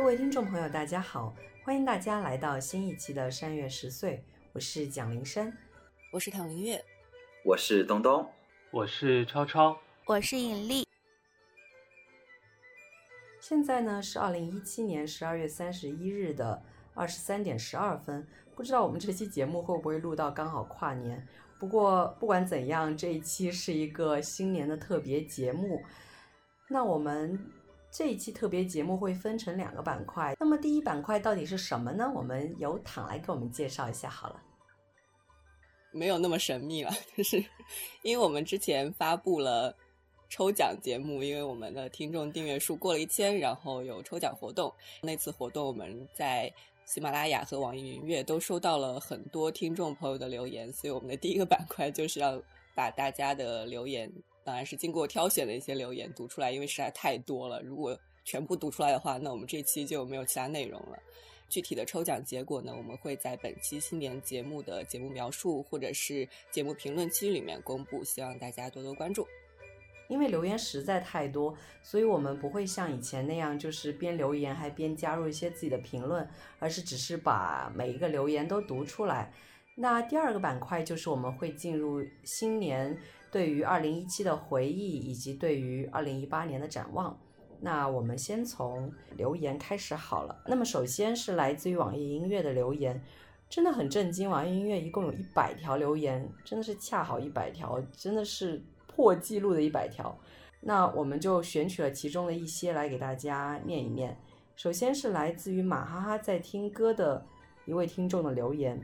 各位听众朋友，大家好，欢迎大家来到新一期的山月十岁，我是蒋林山，我是唐林月，我是东东，我是超超，我是尹丽。现在呢是二零一七年十二月三十一日的二十三点十二分，不知道我们这期节目会不会录到刚好跨年。不过不管怎样，这一期是一个新年的特别节目。那我们这一期特别节目会分成两个板块。那么第一板块到底是什么呢？我们由躺来给我们介绍一下好了。没有那么神秘了，就是因为我们之前发布了。抽奖节目，因为我们的听众订阅数过了一千，然后有抽奖活动。那次活动我们在喜马拉雅和网易云音乐都收到了很多听众朋友的留言，所以我们的第一个板块就是要把大家的留言，当然是经过挑选的一些留言读出来，因为实在太多了。如果全部读出来的话，那我们这期就没有其他内容了。具体的抽奖结果呢，我们会在本期新年节目的节目描述或者是节目评论区里面公布，希望大家多多关注。因为留言实在太多，所以我们不会像以前那样，就是边留言还边加入一些自己的评论，而是只是把每一个留言都读出来。那第二个板块就是我们会进入新年对于二零一七的回忆，以及对于二零一八年的展望。那我们先从留言开始好了。那么首先是来自于网易音乐的留言，真的很震惊，网易音乐一共有一百条留言，真的是恰好一百条，真的是。破纪录的一百条，那我们就选取了其中的一些来给大家念一念。首先是来自于马哈哈在听歌的一位听众的留言，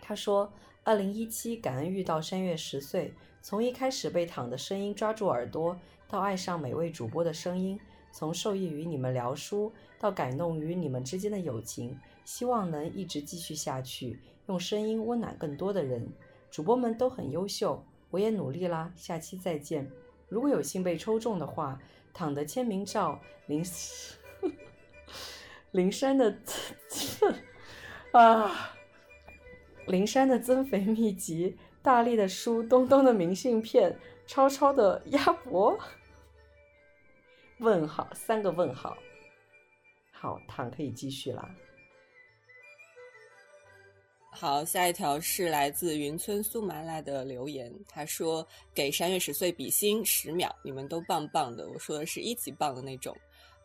他说：“二零一七，感恩遇到山月十岁，从一开始被躺的声音抓住耳朵，到爱上每位主播的声音，从受益于你们聊书，到感动于你们之间的友情，希望能一直继续下去，用声音温暖更多的人。主播们都很优秀。”我也努力啦，下期再见。如果有幸被抽中的话，躺的签名照，林 林山的 啊，灵山的增肥秘籍，大力的书，东东的明信片，超超的鸭脖。问号，三个问号。好，躺可以继续啦。好，下一条是来自云村苏麻辣的留言，他说：“给山月十岁比心十秒，你们都棒棒的。”我说的是一级棒的那种。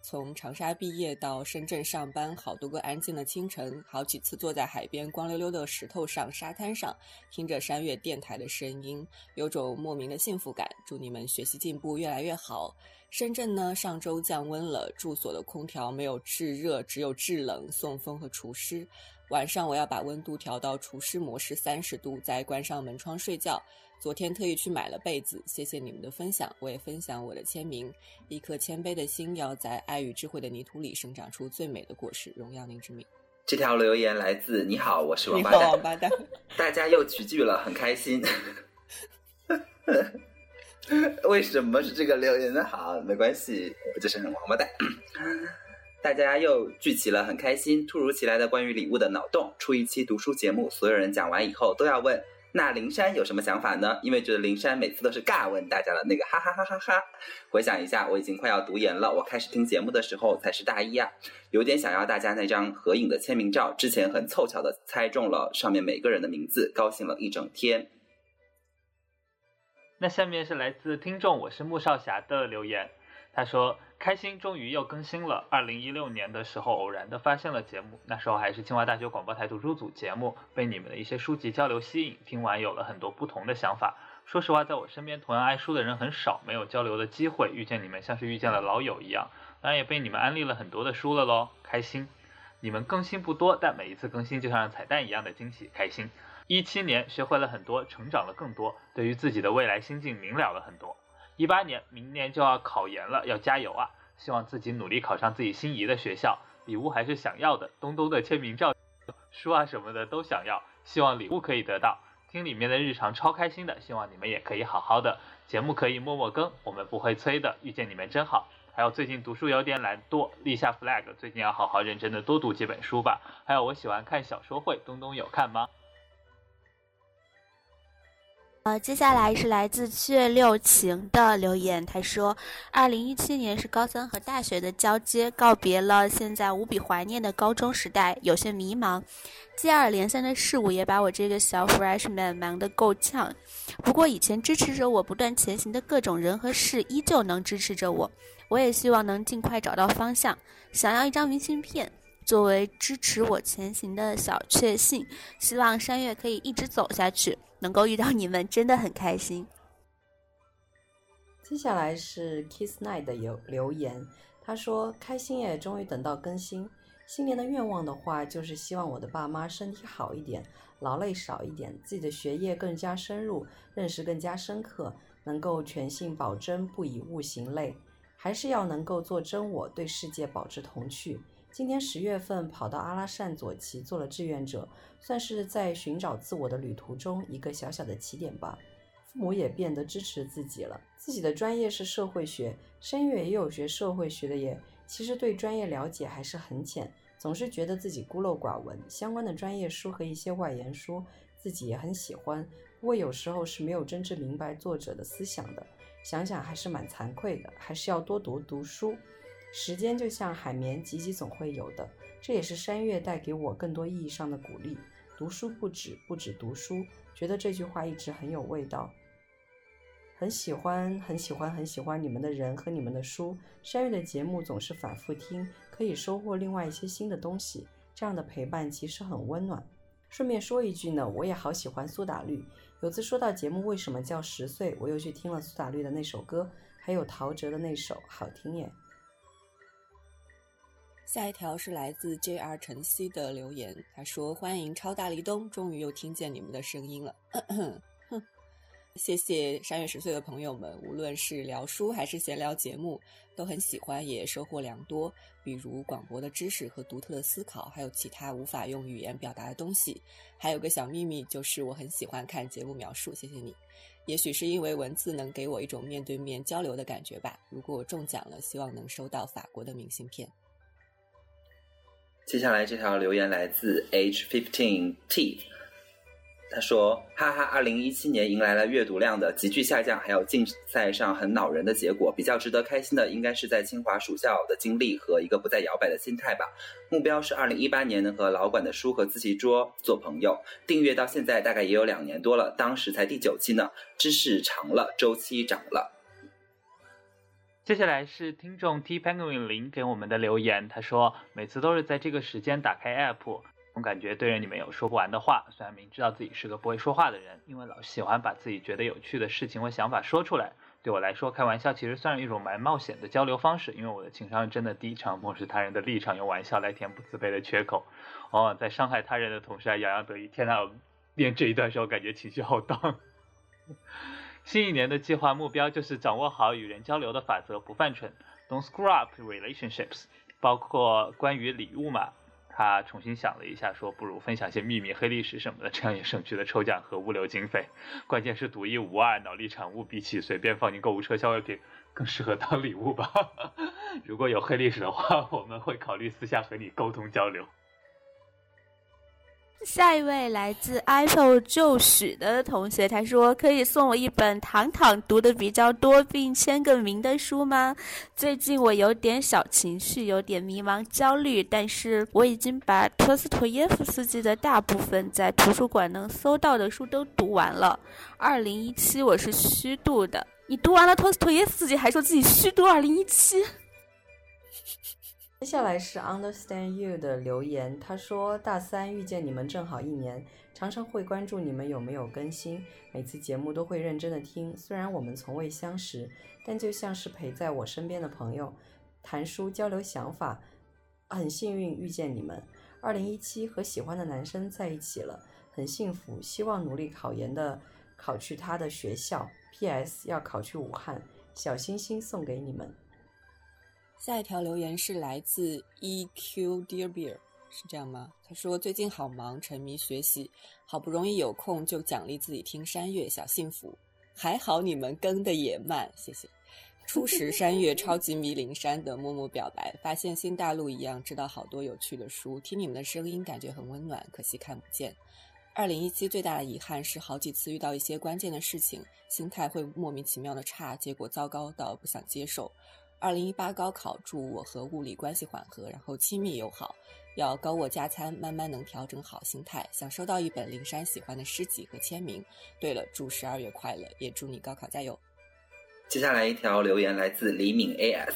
从长沙毕业到深圳上班，好多个安静的清晨，好几次坐在海边光溜溜的石头上、沙滩上，听着山月电台的声音，有种莫名的幸福感。祝你们学习进步越来越好。深圳呢，上周降温了，住所的空调没有制热，只有制冷、送风和除湿。晚上我要把温度调到除湿模式三十度，再关上门窗睡觉。昨天特意去买了被子，谢谢你们的分享，我也分享我的签名。一颗谦卑的心，要在爱与智慧的泥土里生长出最美的果实。荣耀您之名。这条留言来自你好，我是王八蛋。王八蛋，大家又齐聚了，很开心。为什么是这个留言呢？好，没关系，我就是王八蛋。大家又聚齐了，很开心。突如其来的关于礼物的脑洞，出一期读书节目，所有人讲完以后都要问：那灵山有什么想法呢？因为觉得灵山每次都是尬问大家的那个，哈哈哈哈哈。回想一下，我已经快要读研了。我开始听节目的时候才是大一啊，有点想要大家那张合影的签名照。之前很凑巧的猜中了上面每个人的名字，高兴了一整天。那下面是来自听众我是穆少侠的留言。他说：“开心，终于又更新了。二零一六年的时候，偶然的发现了节目，那时候还是清华大学广播台读书组节目，被你们的一些书籍交流吸引，听完有了很多不同的想法。说实话，在我身边同样爱书的人很少，没有交流的机会，遇见你们像是遇见了老友一样。当然也被你们安利了很多的书了喽，开心。你们更新不多，但每一次更新就像彩蛋一样的惊喜，开心。一七年学会了很多，成长了更多，对于自己的未来心境明了了很多。”一八年，明年就要考研了，要加油啊！希望自己努力考上自己心仪的学校。礼物还是想要的，东东的签名照、书啊什么的都想要。希望礼物可以得到。听里面的日常超开心的，希望你们也可以好好的。节目可以默默更，我们不会催的。遇见你们真好。还有最近读书有点懒惰，立下 flag，最近要好好认真的多读几本书吧。还有我喜欢看小说会，东东有看吗？呃，接下来是来自七月六晴的留言。他说：“二零一七年是高三和大学的交接，告别了现在无比怀念的高中时代，有些迷茫。接二连三的事物也把我这个小 freshman 忙得够呛。不过，以前支持着我不断前行的各种人和事，依旧能支持着我。我也希望能尽快找到方向，想要一张明信片。”作为支持我前行的小确幸，希望山月可以一直走下去，能够遇到你们真的很开心。接下来是 Kiss Night 的留留言，他说：“开心耶，终于等到更新。新年的愿望的话，就是希望我的爸妈身体好一点，劳累少一点，自己的学业更加深入，认识更加深刻，能够全信保真，不以物行类，还是要能够做真我，对世界保持童趣。”今年十月份跑到阿拉善左旗做了志愿者，算是在寻找自我的旅途中一个小小的起点吧。父母也变得支持自己了。自己的专业是社会学，声乐也有学社会学的耶。其实对专业了解还是很浅，总是觉得自己孤陋寡闻。相关的专业书和一些外延书，自己也很喜欢，不过有时候是没有真正明白作者的思想的。想想还是蛮惭愧的，还是要多读读书。时间就像海绵，挤挤总会有的。这也是山月带给我更多意义上的鼓励。读书不止，不止读书。觉得这句话一直很有味道。很喜欢，很喜欢，很喜欢你们的人和你们的书。山月的节目总是反复听，可以收获另外一些新的东西。这样的陪伴其实很温暖。顺便说一句呢，我也好喜欢苏打绿。有次说到节目为什么叫十岁，我又去听了苏打绿的那首歌，还有陶喆的那首，好听耶。下一条是来自 J.R. 晨曦的留言，他说：“欢迎超大离东，终于又听见你们的声音了。”谢谢三月十岁的朋友们，无论是聊书还是闲聊节目，都很喜欢，也收获良多。比如广博的知识和独特的思考，还有其他无法用语言表达的东西。还有个小秘密，就是我很喜欢看节目描述。谢谢你。也许是因为文字能给我一种面对面交流的感觉吧。如果我中奖了，希望能收到法国的明信片。接下来这条留言来自 H fifteen T，他说：“哈哈，二零一七年迎来了阅读量的急剧下降，还有竞赛上很恼人的结果。比较值得开心的，应该是在清华暑校的经历和一个不再摇摆的心态吧。目标是二零一八年能和老馆的书和自习桌做朋友。订阅到现在大概也有两年多了，当时才第九期呢。知识长了，周期长了。”接下来是听众 T Penguin 零给我们的留言，他说每次都是在这个时间打开 App，总感觉对着你们有说不完的话。虽然明知道自己是个不会说话的人，因为老喜欢把自己觉得有趣的事情或想法说出来。对我来说，开玩笑其实算是一种蛮冒险的交流方式，因为我的情商真的低，常漠视他人的立场，用玩笑来填补自卑的缺口。往往在伤害他人的同时还洋洋得意。天呐，念这一段时候感觉情绪好荡。新一年的计划目标就是掌握好与人交流的法则，不犯蠢，Don't screw up relationships。包括关于礼物嘛，他重新想了一下，说不如分享些秘密、黑历史什么的，这样也省去了抽奖和物流经费。关键是独一无二，脑力产物比起随便放进购物车消费品更适合当礼物吧。如果有黑历史的话，我们会考虑私下和你沟通交流。下一位来自 iPhone 就许的同学，他说：“可以送我一本糖糖读的比较多并签个名的书吗？最近我有点小情绪，有点迷茫焦虑，但是我已经把托斯托耶夫斯基的大部分在图书馆能搜到的书都读完了。二零一七我是虚度的，你读完了托斯托耶夫斯基，还说自己虚度二零一七。”接下来是 Understand You 的留言，他说：“大三遇见你们正好一年，常常会关注你们有没有更新，每次节目都会认真的听。虽然我们从未相识，但就像是陪在我身边的朋友，谈书交流想法，很幸运遇见你们。二零一七和喜欢的男生在一起了，很幸福。希望努力考研的考去他的学校。P.S. 要考去武汉。小星星送给你们。”下一条留言是来自 E.Q. Dear Beer，是这样吗？他说最近好忙，沉迷学习，好不容易有空就奖励自己听山月，小幸福。还好你们更的也慢，谢谢。初识山月，超级迷灵山的默默表白，发现新大陆一样，知道好多有趣的书，听你们的声音感觉很温暖，可惜看不见。二零一七最大的遗憾是好几次遇到一些关键的事情，心态会莫名其妙的差，结果糟糕到不想接受。二零一八高考，祝我和物理关系缓和，然后亲密友好，要高卧加餐，慢慢能调整好心态。想收到一本灵山喜欢的诗集和签名。对了，祝十二月快乐，也祝你高考加油。接下来一条留言来自李敏 AS。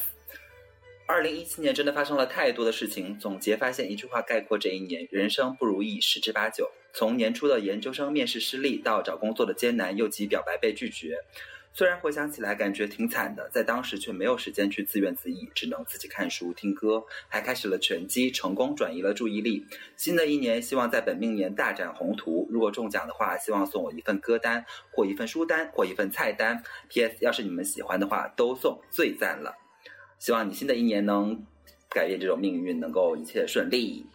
二零一七年真的发生了太多的事情，总结发现一句话概括这一年：人生不如意十之八九。从年初的研究生面试失利，到找工作的艰难，又及表白被拒绝。虽然回想起来感觉挺惨的，在当时却没有时间去自怨自艾，只能自己看书听歌，还开始了拳击，成功转移了注意力。新的一年希望在本命年大展宏图，如果中奖的话，希望送我一份歌单，或一份书单，或一份菜单。P.S. 要是你们喜欢的话，都送，最赞了。希望你新的一年能改变这种命运，能够一切顺利。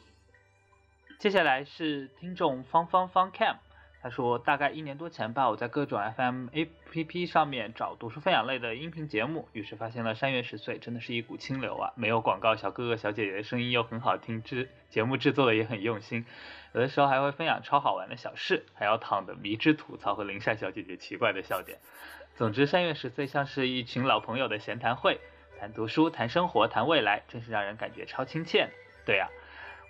接下来是听众方方方 camp 他说大概一年多前吧，我在各种 FM APP 上面找读书分享类的音频节目，于是发现了山月十岁，真的是一股清流啊！没有广告，小哥哥小姐姐的声音又很好听，制节目制作的也很用心，有的时候还会分享超好玩的小事，还要躺的迷之吐槽和林善小姐姐奇怪的笑点。总之，山月十岁像是一群老朋友的闲谈会，谈读书，谈生活，谈未来，真是让人感觉超亲切。对呀。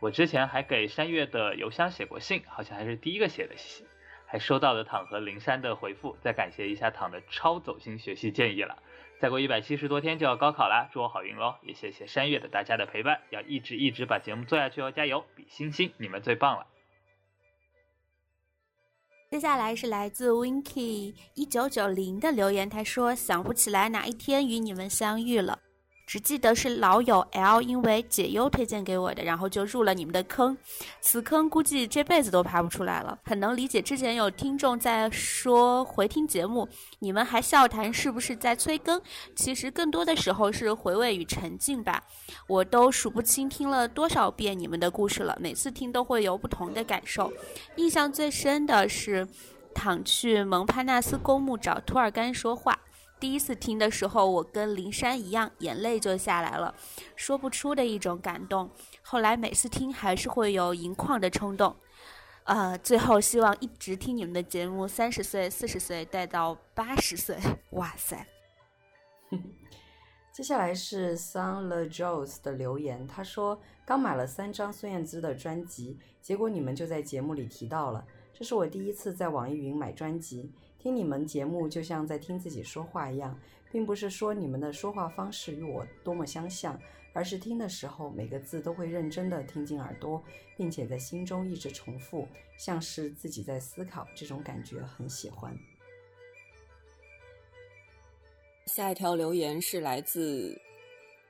我之前还给山月的邮箱写过信，好像还是第一个写的信，还收到了躺和灵山的回复，再感谢一下躺的超走心学习建议了。再过一百七十多天就要高考啦，祝我好运喽！也谢谢山月的大家的陪伴，要一直一直把节目做下去哦，加油！比心心，你们最棒了。接下来是来自 Winky 一九九零的留言，他说想不起来哪一天与你们相遇了。只记得是老友 L 因为解忧推荐给我的，然后就入了你们的坑，此坑估计这辈子都爬不出来了。很能理解之前有听众在说回听节目，你们还笑谈是不是在催更？其实更多的时候是回味与沉浸吧。我都数不清听了多少遍你们的故事了，每次听都会有不同的感受。印象最深的是，躺去蒙帕纳斯公墓找图尔干说话。第一次听的时候，我跟林珊一样，眼泪就下来了，说不出的一种感动。后来每次听，还是会有盈眶的冲动。呃，最后希望一直听你们的节目，三十岁、四十岁，带到八十岁。哇塞！接下来是 Sun Le Jones 的留言，他说刚买了三张孙燕姿的专辑，结果你们就在节目里提到了，这是我第一次在网易云买专辑。听你们节目就像在听自己说话一样，并不是说你们的说话方式与我多么相像，而是听的时候每个字都会认真的听进耳朵，并且在心中一直重复，像是自己在思考，这种感觉很喜欢。下一条留言是来自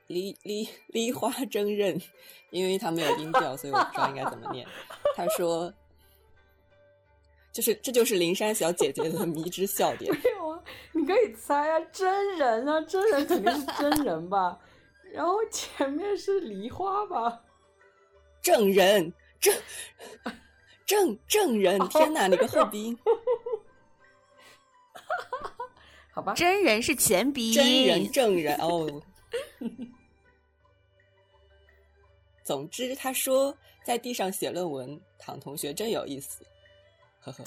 梨梨梨花争刃，因为他没有音调，所以我不知道应该怎么念。他说。就是，这就是灵山小姐姐的迷之笑点。没有啊，你可以猜啊，真人啊，真人肯定是真人吧？然后前面是梨花吧？证人，证证证人，天哪，你个后鼻音！好吧，真人是前鼻音，真人证人哦。总之，他说在地上写论文，唐同学真有意思。呵呵，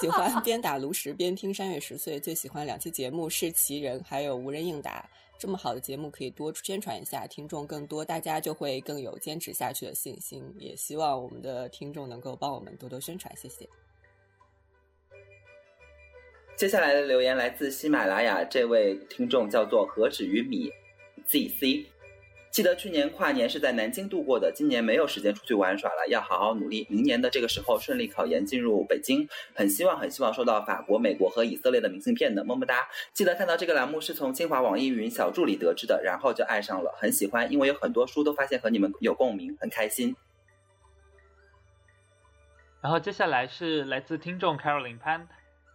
喜欢边打炉石边听山月十岁，最喜欢两期节目是奇人，还有无人应答。这么好的节目可以多宣传一下，听众更多，大家就会更有坚持下去的信心。也希望我们的听众能够帮我们多多宣传，谢谢。接下来的留言来自喜马拉雅，这位听众叫做何止于米 zc。记得去年跨年是在南京度过的，今年没有时间出去玩耍了，要好好努力，明年的这个时候顺利考研进入北京。很希望很希望收到法国、美国和以色列的明信片的，么么哒！记得看到这个栏目是从清华网易云小助理得知的，然后就爱上了，很喜欢，因为有很多书都发现和你们有共鸣，很开心。然后接下来是来自听众 Caroline Pan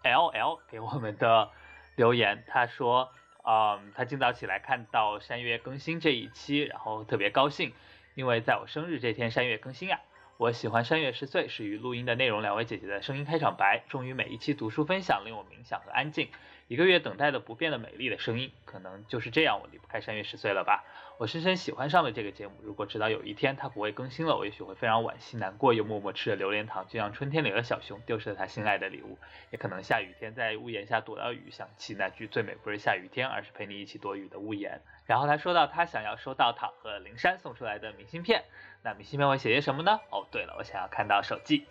L L 给我们的留言，他说。嗯，他今早起来看到山月更新这一期，然后特别高兴，因为在我生日这天山月更新呀。我喜欢山月十岁是与录音的内容，两位姐姐的声音开场白，终于每一期读书分享令我冥想和安静，一个月等待的不变的美丽的声音，可能就是这样，我离不开山月十岁了吧。我深深喜欢上了这个节目。如果直到有一天它不会更新了，我也许会非常惋惜、难过，又默默吃着榴莲糖，就像春天里的小熊丢失了他心爱的礼物。也可能下雨天在屋檐下躲到雨，想起那句最美不是下雨天，而是陪你一起躲雨的屋檐。然后他说到他想要收到躺和灵山送出来的明信片，那明信片会写些什么呢？哦，对了，我想要看到手记。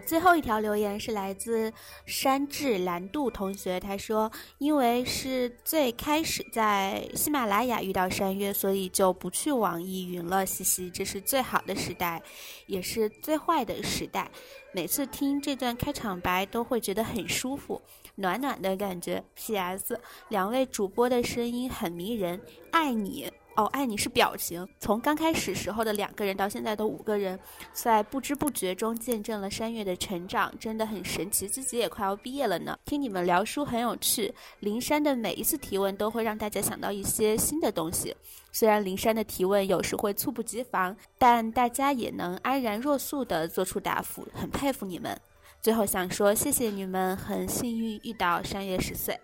最后一条留言是来自山治蓝度同学，他说：“因为是最开始在喜马拉雅遇到山月，所以就不去网易云了。嘻嘻，这是最好的时代，也是最坏的时代。每次听这段开场白都会觉得很舒服，暖暖的感觉。P.S. 两位主播的声音很迷人，爱你。”哦，爱你是表情。从刚开始时候的两个人到现在的五个人，在不知不觉中见证了山月的成长，真的很神奇。自己也快要毕业了呢。听你们聊书很有趣，灵山的每一次提问都会让大家想到一些新的东西。虽然灵山的提问有时会猝不及防，但大家也能安然若素地做出答复，很佩服你们。最后想说，谢谢你们，很幸运遇到山月十岁。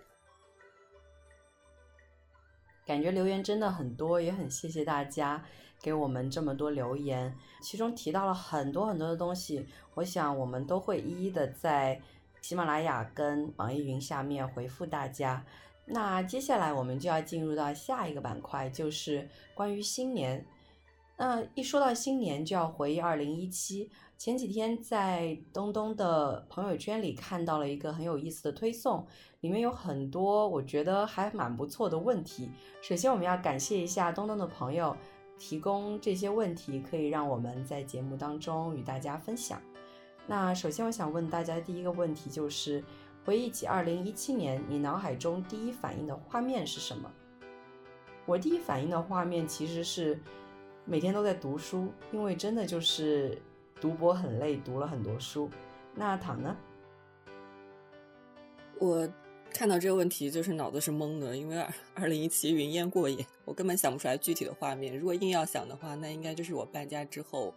感觉留言真的很多，也很谢谢大家给我们这么多留言，其中提到了很多很多的东西，我想我们都会一一的在喜马拉雅跟网易云下面回复大家。那接下来我们就要进入到下一个板块，就是关于新年。那一说到新年，就要回忆二零一七。前几天在东东的朋友圈里看到了一个很有意思的推送，里面有很多我觉得还蛮不错的问题。首先，我们要感谢一下东东的朋友提供这些问题，可以让我们在节目当中与大家分享。那首先，我想问大家第一个问题就是：回忆起二零一七年，你脑海中第一反应的画面是什么？我第一反应的画面其实是每天都在读书，因为真的就是。读博很累，读了很多书。那躺呢？我看到这个问题就是脑子是懵的，因为二二零一七云烟过眼，我根本想不出来具体的画面。如果硬要想的话，那应该就是我搬家之后，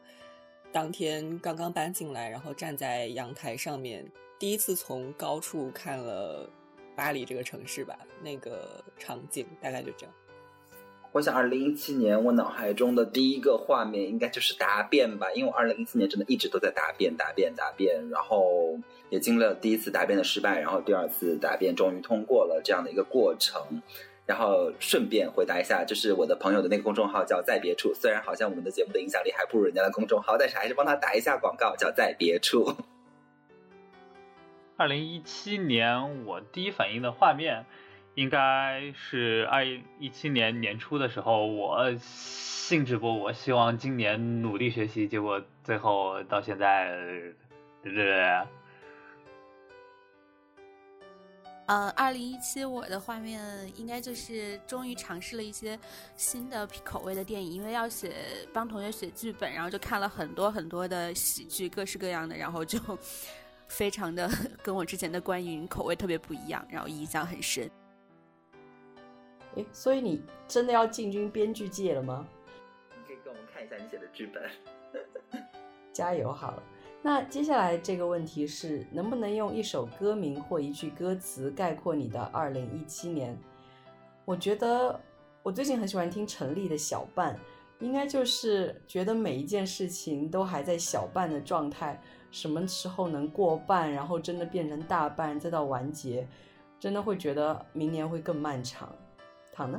当天刚刚搬进来，然后站在阳台上面，第一次从高处看了巴黎这个城市吧，那个场景大概就这样。我想，二零一七年我脑海中的第一个画面应该就是答辩吧，因为我二零一七年真的一直都在答辩、答辩、答辩，然后也经历了第一次答辩的失败，然后第二次答辩终于通过了这样的一个过程。然后顺便回答一下，就是我的朋友的那个公众号叫“在别处”，虽然好像我们的节目的影响力还不如人家的公众号，但是还是帮他打一下广告，叫“在别处”。二零一七年我第一反应的画面。应该是二一七年年初的时候，我兴致勃勃，希望今年努力学习，结果最后到现在，对对对。呃，二零一七我的画面应该就是终于尝试了一些新的口味的电影，因为要写帮同学写剧本，然后就看了很多很多的喜剧，各式各样的，然后就 非常的 跟我之前的观影口味特别不一样，然后印象很深。诶，所以你真的要进军编剧界了吗？你可以给我们看一下你写的剧本，加油好了。那接下来这个问题是，能不能用一首歌名或一句歌词概括你的二零一七年？我觉得我最近很喜欢听陈粒的小半，应该就是觉得每一件事情都还在小半的状态，什么时候能过半，然后真的变成大半，再到完结，真的会觉得明年会更漫长。躺呢？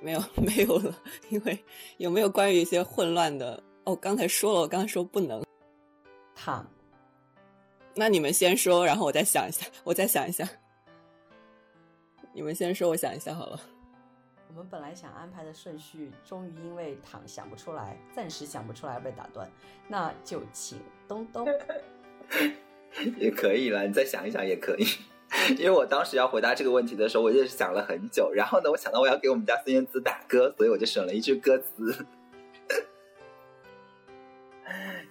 没有 没有了，因为有没有关于一些混乱的？哦，刚才说了，我刚才说不能躺。那你们先说，然后我再想一下，我再想一下。你们先说，我想一下好了。我们本来想安排的顺序，终于因为躺想不出来，暂时想不出来被打断，那就请东东。也可以了，你再想一想也可以。因为我当时要回答这个问题的时候，我也是想了很久。然后呢，我想到我要给我们家孙燕姿打歌，所以我就选了一句歌词，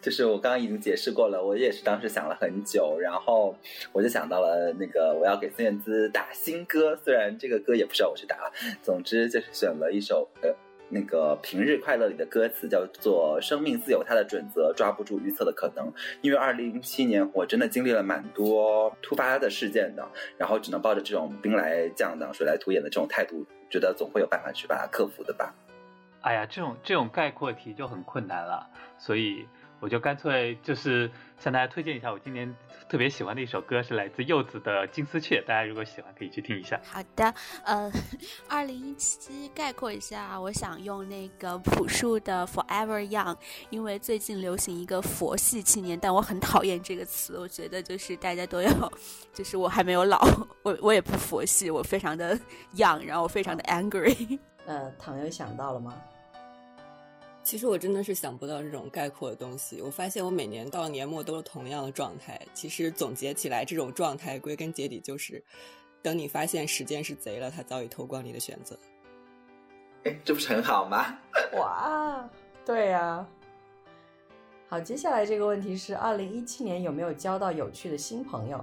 就是我刚刚已经解释过了。我也是当时想了很久，然后我就想到了那个我要给孙燕姿打新歌，虽然这个歌也不是要我去打了，总之就是选了一首呃那个平日快乐里的歌词叫做“生命自有它的准则，抓不住预测的可能”。因为二零零七年我真的经历了蛮多突发的事件的，然后只能抱着这种兵来将挡，水来土掩的这种态度，觉得总会有办法去把它克服的吧。哎呀，这种这种概括题就很困难了，所以我就干脆就是向大家推荐一下我今年特别喜欢的一首歌，是来自柚子的《金丝雀》，大家如果喜欢可以去听一下。好的，呃，二零一七概括一下，我想用那个朴树的《Forever Young》，因为最近流行一个佛系青年，但我很讨厌这个词，我觉得就是大家都要，就是我还没有老，我我也不佛系，我非常的 young，然后我非常的 angry。呃，唐又想到了吗？其实我真的是想不到这种概括的东西。我发现我每年到年末都是同样的状态。其实总结起来，这种状态归根结底就是，等你发现时间是贼了，它早已偷光你的选择。哎，这不是很好吗？哇，对呀。好，接下来这个问题是：二零一七年有没有交到有趣的新朋友？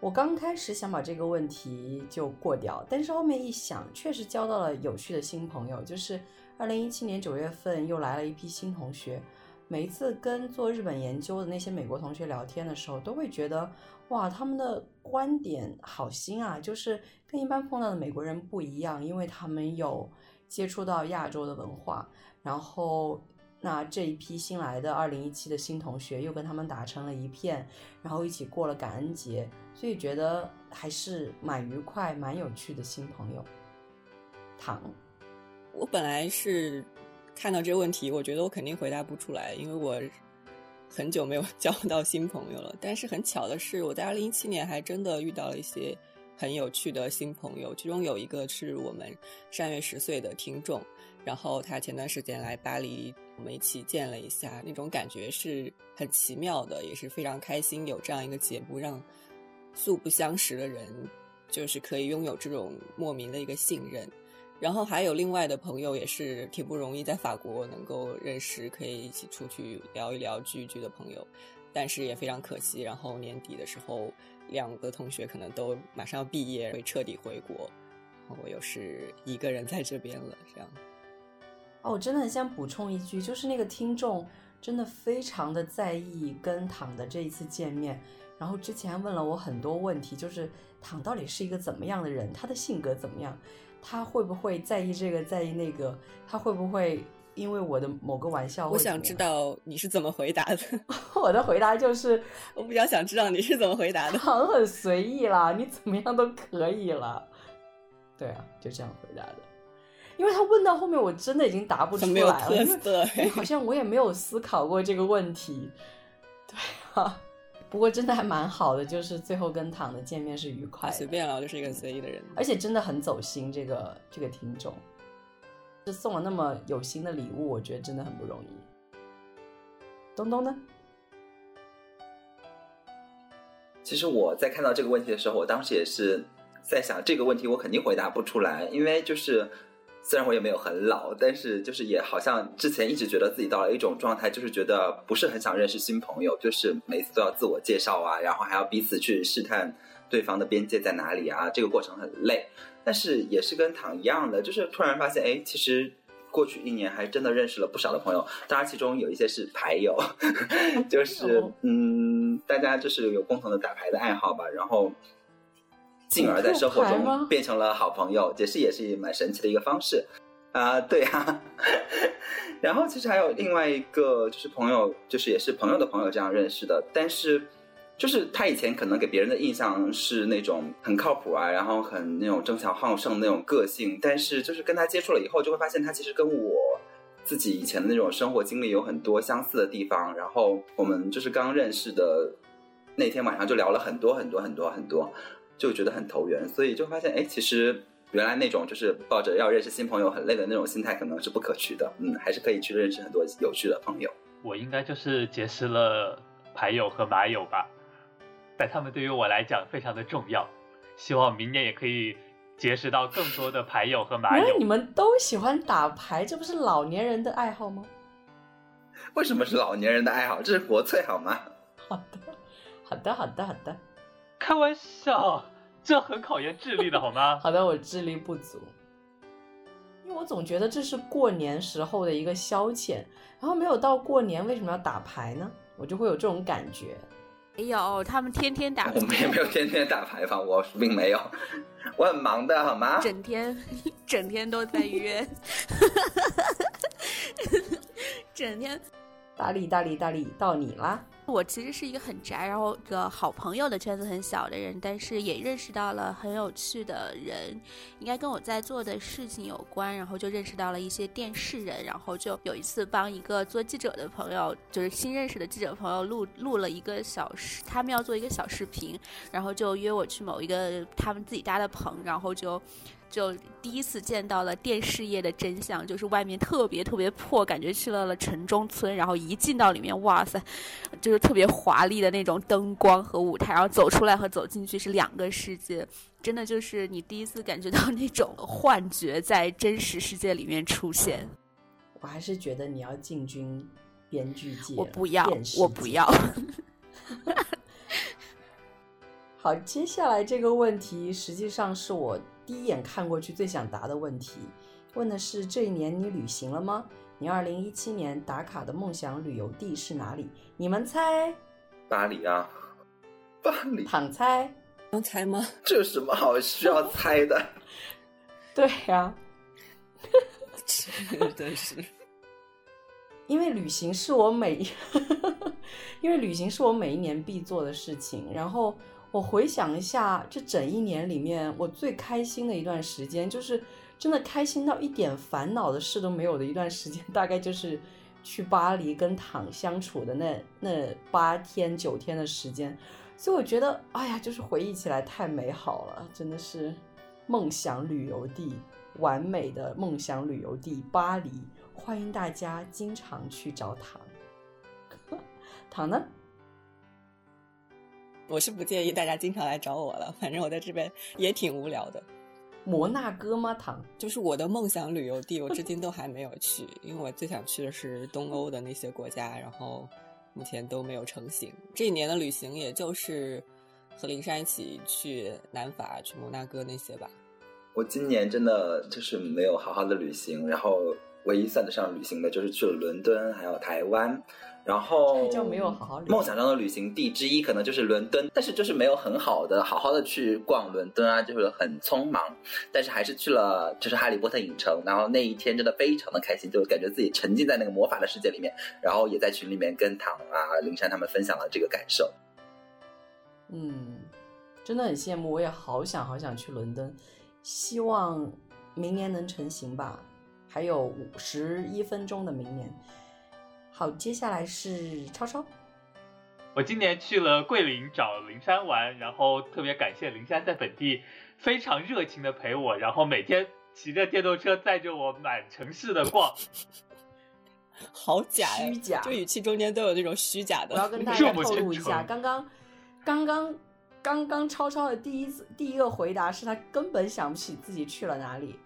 我刚开始想把这个问题就过掉，但是后面一想，确实交到了有趣的新朋友，就是。二零一七年九月份又来了一批新同学，每一次跟做日本研究的那些美国同学聊天的时候，都会觉得哇，他们的观点好新啊，就是跟一般碰到的美国人不一样，因为他们有接触到亚洲的文化。然后那这一批新来的二零一七的新同学又跟他们打成了一片，然后一起过了感恩节，所以觉得还是蛮愉快、蛮有趣的新朋友。糖。我本来是看到这个问题，我觉得我肯定回答不出来，因为我很久没有 交到新朋友了。但是很巧的是，我在二零一七年还真的遇到了一些很有趣的新朋友，其中有一个是我们善月十岁的听众，然后他前段时间来巴黎，我们一起见了一下，那种感觉是很奇妙的，也是非常开心，有这样一个节目，让素不相识的人就是可以拥有这种莫名的一个信任。然后还有另外的朋友也是挺不容易，在法国能够认识，可以一起出去聊一聊、聚一聚的朋友，但是也非常可惜。然后年底的时候，两个同学可能都马上要毕业，会彻底回国，我又是一个人在这边了。这样。哦，我真的很想补充一句，就是那个听众真的非常的在意跟躺的这一次见面，然后之前问了我很多问题，就是躺到底是一个怎么样的人，他的性格怎么样。他会不会在意这个，在意那个？他会不会因为我的某个玩笑？我想知道你是怎么回答的。我的回答就是，我比较想知道你是怎么回答的。很很随意啦，你怎么样都可以了。对啊，就这样回答的。因为他问到后面，我真的已经答不出来了，因为好像我也没有思考过这个问题。对啊。不过真的还蛮好的，就是最后跟躺的见面是愉快，随便了，就是一个随意的人，而且真的很走心。这个这个听众，就送了那么有心的礼物，我觉得真的很不容易。东东呢？其实我在看到这个问题的时候，我当时也是在想，这个问题我肯定回答不出来，因为就是。虽然我也没有很老，但是就是也好像之前一直觉得自己到了一种状态，就是觉得不是很想认识新朋友，就是每次都要自我介绍啊，然后还要彼此去试探对方的边界在哪里啊，这个过程很累。但是也是跟躺一样的，就是突然发现，哎，其实过去一年还真的认识了不少的朋友，当然其中有一些是牌友，就是嗯，大家就是有共同的打牌的爱好吧，然后。进而，在生活中变成了好朋友，也是也是蛮神奇的一个方式啊，对啊。然后其实还有另外一个，就是朋友，就是也是朋友的朋友这样认识的。但是，就是他以前可能给别人的印象是那种很靠谱啊，然后很那种争强好胜那种个性。但是，就是跟他接触了以后，就会发现他其实跟我自己以前的那种生活经历有很多相似的地方。然后我们就是刚认识的那天晚上就聊了很多很多很多很多。就觉得很投缘，所以就发现，哎，其实原来那种就是抱着要认识新朋友很累的那种心态，可能是不可取的。嗯，还是可以去认识很多有趣的朋友。我应该就是结识了牌友和马友吧，但他们对于我来讲非常的重要。希望明年也可以结识到更多的牌友和马友。你们都喜欢打牌，这不是老年人的爱好吗？为什么是老年人的爱好？这是国粹好吗？好的，好的，好的，好的。开玩笑，这很考验智力的好吗？好的，我智力不足。因为我总觉得这是过年时候的一个消遣，然后没有到过年，为什么要打牌呢？我就会有这种感觉。没有，他们天天打我们也没有天天打牌吧，我并没有，我很忙的好吗？整天 整天都在约，整天。大力大力大力，到你啦！我其实是一个很宅，然后个好朋友的圈子很小的人，但是也认识到了很有趣的人，应该跟我在做的事情有关，然后就认识到了一些电视人，然后就有一次帮一个做记者的朋友，就是新认识的记者朋友录录了一个小视，他们要做一个小视频，然后就约我去某一个他们自己搭的棚，然后就。就第一次见到了电视业的真相，就是外面特别特别破，感觉去了了城中村，然后一进到里面，哇塞，就是特别华丽的那种灯光和舞台，然后走出来和走进去是两个世界，真的就是你第一次感觉到那种幻觉在真实世界里面出现。我还是觉得你要进军编剧界，我不要，我不要。好，接下来这个问题实际上是我。第一眼看过去最想答的问题，问的是这一年你旅行了吗？你二零一七年打卡的梦想旅游地是哪里？你们猜？巴黎啊，巴黎。躺猜？能猜吗？这有什么好需要猜的？对呀，真的是，因为旅行是我每，因为旅行是我每一年必做的事情，然后。我回想一下，这整一年里面，我最开心的一段时间，就是真的开心到一点烦恼的事都没有的一段时间，大概就是去巴黎跟躺相处的那那八天九天的时间。所以我觉得，哎呀，就是回忆起来太美好了，真的是梦想旅游地，完美的梦想旅游地巴黎，欢迎大家经常去找躺。躺呢？我是不介意大家经常来找我了，反正我在这边也挺无聊的。摩纳哥吗？唐就是我的梦想旅游地，我至今都还没有去，因为我最想去的是东欧的那些国家，然后目前都没有成型。这一年的旅行也就是和林珊一起去南法、去摩纳哥那些吧。我今年真的就是没有好好的旅行，然后唯一算得上旅行的就是去了伦敦，还有台湾。然后就没有好好梦想中的旅行地之一，可能就是伦敦，但是就是没有很好的好好的去逛伦敦啊，就是很匆忙，但是还是去了，就是哈利波特影城，然后那一天真的非常的开心，就感觉自己沉浸在那个魔法的世界里面，然后也在群里面跟唐啊、林珊他们分享了这个感受。嗯，真的很羡慕，我也好想好想去伦敦，希望明年能成行吧，还有五十一分钟的明年。好，接下来是超超。我今年去了桂林找灵山玩，然后特别感谢灵山在本地非常热情的陪我，然后每天骑着电动车载着我满城市的逛。好假，虚假，就语气中间都有那种虚假的。我要跟大家透露一下，刚刚，刚刚，刚刚超超的第一次第一个回答是他根本想不起自己去了哪里，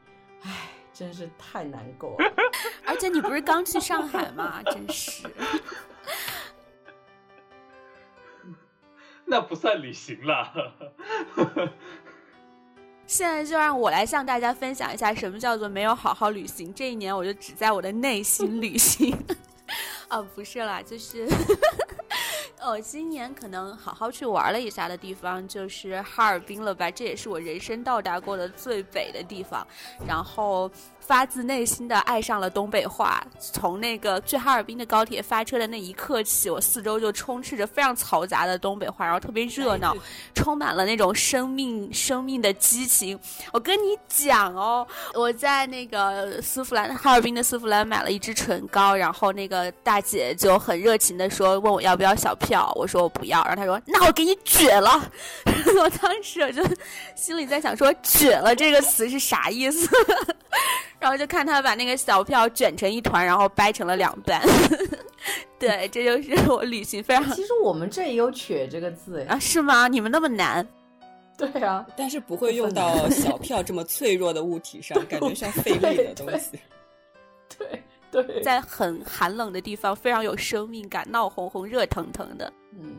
唉。真是太难过了，而且你不是刚去上海吗？真是，那不算旅行了。现在就让我来向大家分享一下，什么叫做没有好好旅行。这一年，我就只在我的内心旅行。啊，不是啦，就是。呃，今年可能好好去玩了一下的地方就是哈尔滨了吧？这也是我人生到达过的最北的地方，然后。发自内心的爱上了东北话。从那个去哈尔滨的高铁发车的那一刻起，我四周就充斥着非常嘈杂的东北话，然后特别热闹，充满了那种生命生命的激情。我跟你讲哦，我在那个丝芙兰哈尔滨的丝芙兰买了一支唇膏，然后那个大姐就很热情的说问我要不要小票，我说我不要，然后她说那我给你撅了。我当时我就心里在想说卷了这个词是啥意思？然后就看他把那个小票卷成一团，然后掰成了两半。对，这就是我旅行非常。其实我们这也有“瘸”这个字啊？是吗？你们那么难？对啊，但是不会用到 小票这么脆弱的物体上，感觉像费力的东西。对对，在很寒冷的地方，非常有生命感，闹哄哄、热腾腾的。嗯，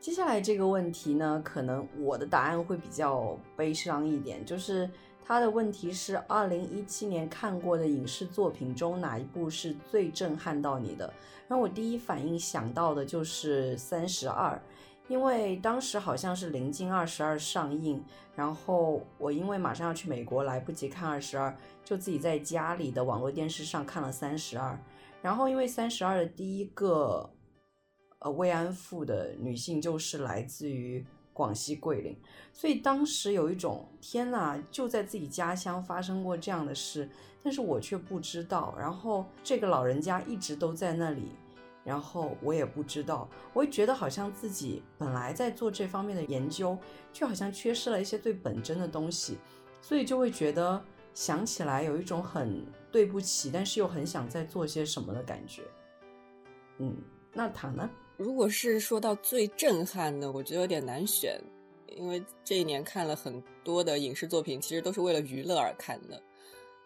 接下来这个问题呢，可能我的答案会比较悲伤一点，就是。他的问题是：二零一七年看过的影视作品中哪一部是最震撼到你的？然后我第一反应想到的就是《三十二》，因为当时好像是临近二十二上映，然后我因为马上要去美国，来不及看二十二，就自己在家里的网络电视上看了《三十二》。然后因为《三十二》的第一个呃慰安妇的女性就是来自于广西桂林，所以当时有一种天呐，就在自己家乡发生过这样的事。但是我却不知道，然后这个老人家一直都在那里，然后我也不知道，我也觉得好像自己本来在做这方面的研究，却好像缺失了一些最本真的东西，所以就会觉得想起来有一种很对不起，但是又很想再做些什么的感觉。嗯，那他呢？如果是说到最震撼的，我觉得有点难选，因为这一年看了很多的影视作品，其实都是为了娱乐而看的。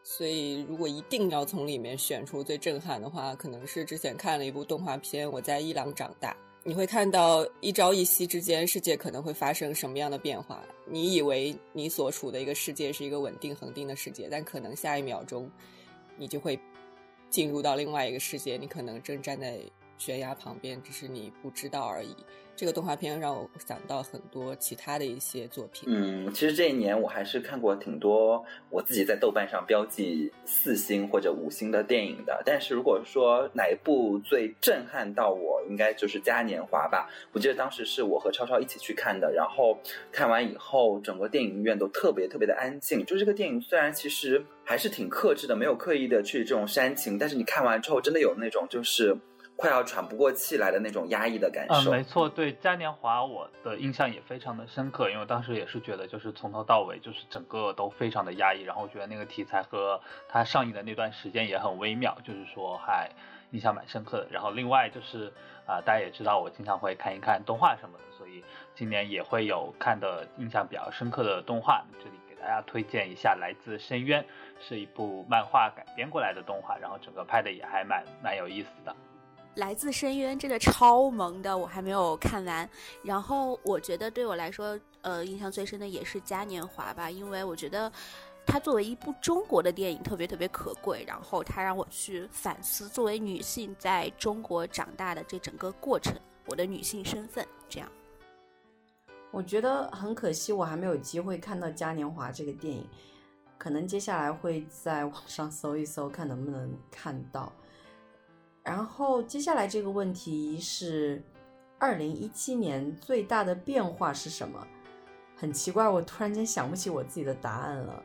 所以，如果一定要从里面选出最震撼的话，可能是之前看了一部动画片《我在伊朗长大》。你会看到一朝一夕之间，世界可能会发生什么样的变化？你以为你所处的一个世界是一个稳定恒定的世界，但可能下一秒钟，你就会进入到另外一个世界。你可能正站在悬崖旁边，只是你不知道而已。这个动画片让我想到很多其他的一些作品。嗯，其实这一年我还是看过挺多我自己在豆瓣上标记四星或者五星的电影的。但是如果说哪一部最震撼到我，应该就是《嘉年华》吧。我记得当时是我和超超一起去看的，然后看完以后，整个电影院都特别特别的安静。就这个电影虽然其实还是挺克制的，没有刻意的去这种煽情，但是你看完之后，真的有那种就是。快要喘不过气来的那种压抑的感受。嗯，没错，对嘉年华我的印象也非常的深刻，因为当时也是觉得就是从头到尾就是整个都非常的压抑，然后我觉得那个题材和它上映的那段时间也很微妙，就是说还印象蛮深刻的。然后另外就是啊，大家也知道我经常会看一看动画什么的，所以今年也会有看的印象比较深刻的动画。这里给大家推荐一下《来自深渊》，是一部漫画改编过来的动画，然后整个拍的也还蛮蛮有意思的。来自深渊真的超萌的，我还没有看完。然后我觉得对我来说，呃，印象最深的也是嘉年华吧，因为我觉得它作为一部中国的电影特别特别可贵。然后它让我去反思作为女性在中国长大的这整个过程，我的女性身份。这样，我觉得很可惜，我还没有机会看到嘉年华这个电影，可能接下来会在网上搜一搜，看能不能看到。然后接下来这个问题是，二零一七年最大的变化是什么？很奇怪，我突然间想不起我自己的答案了，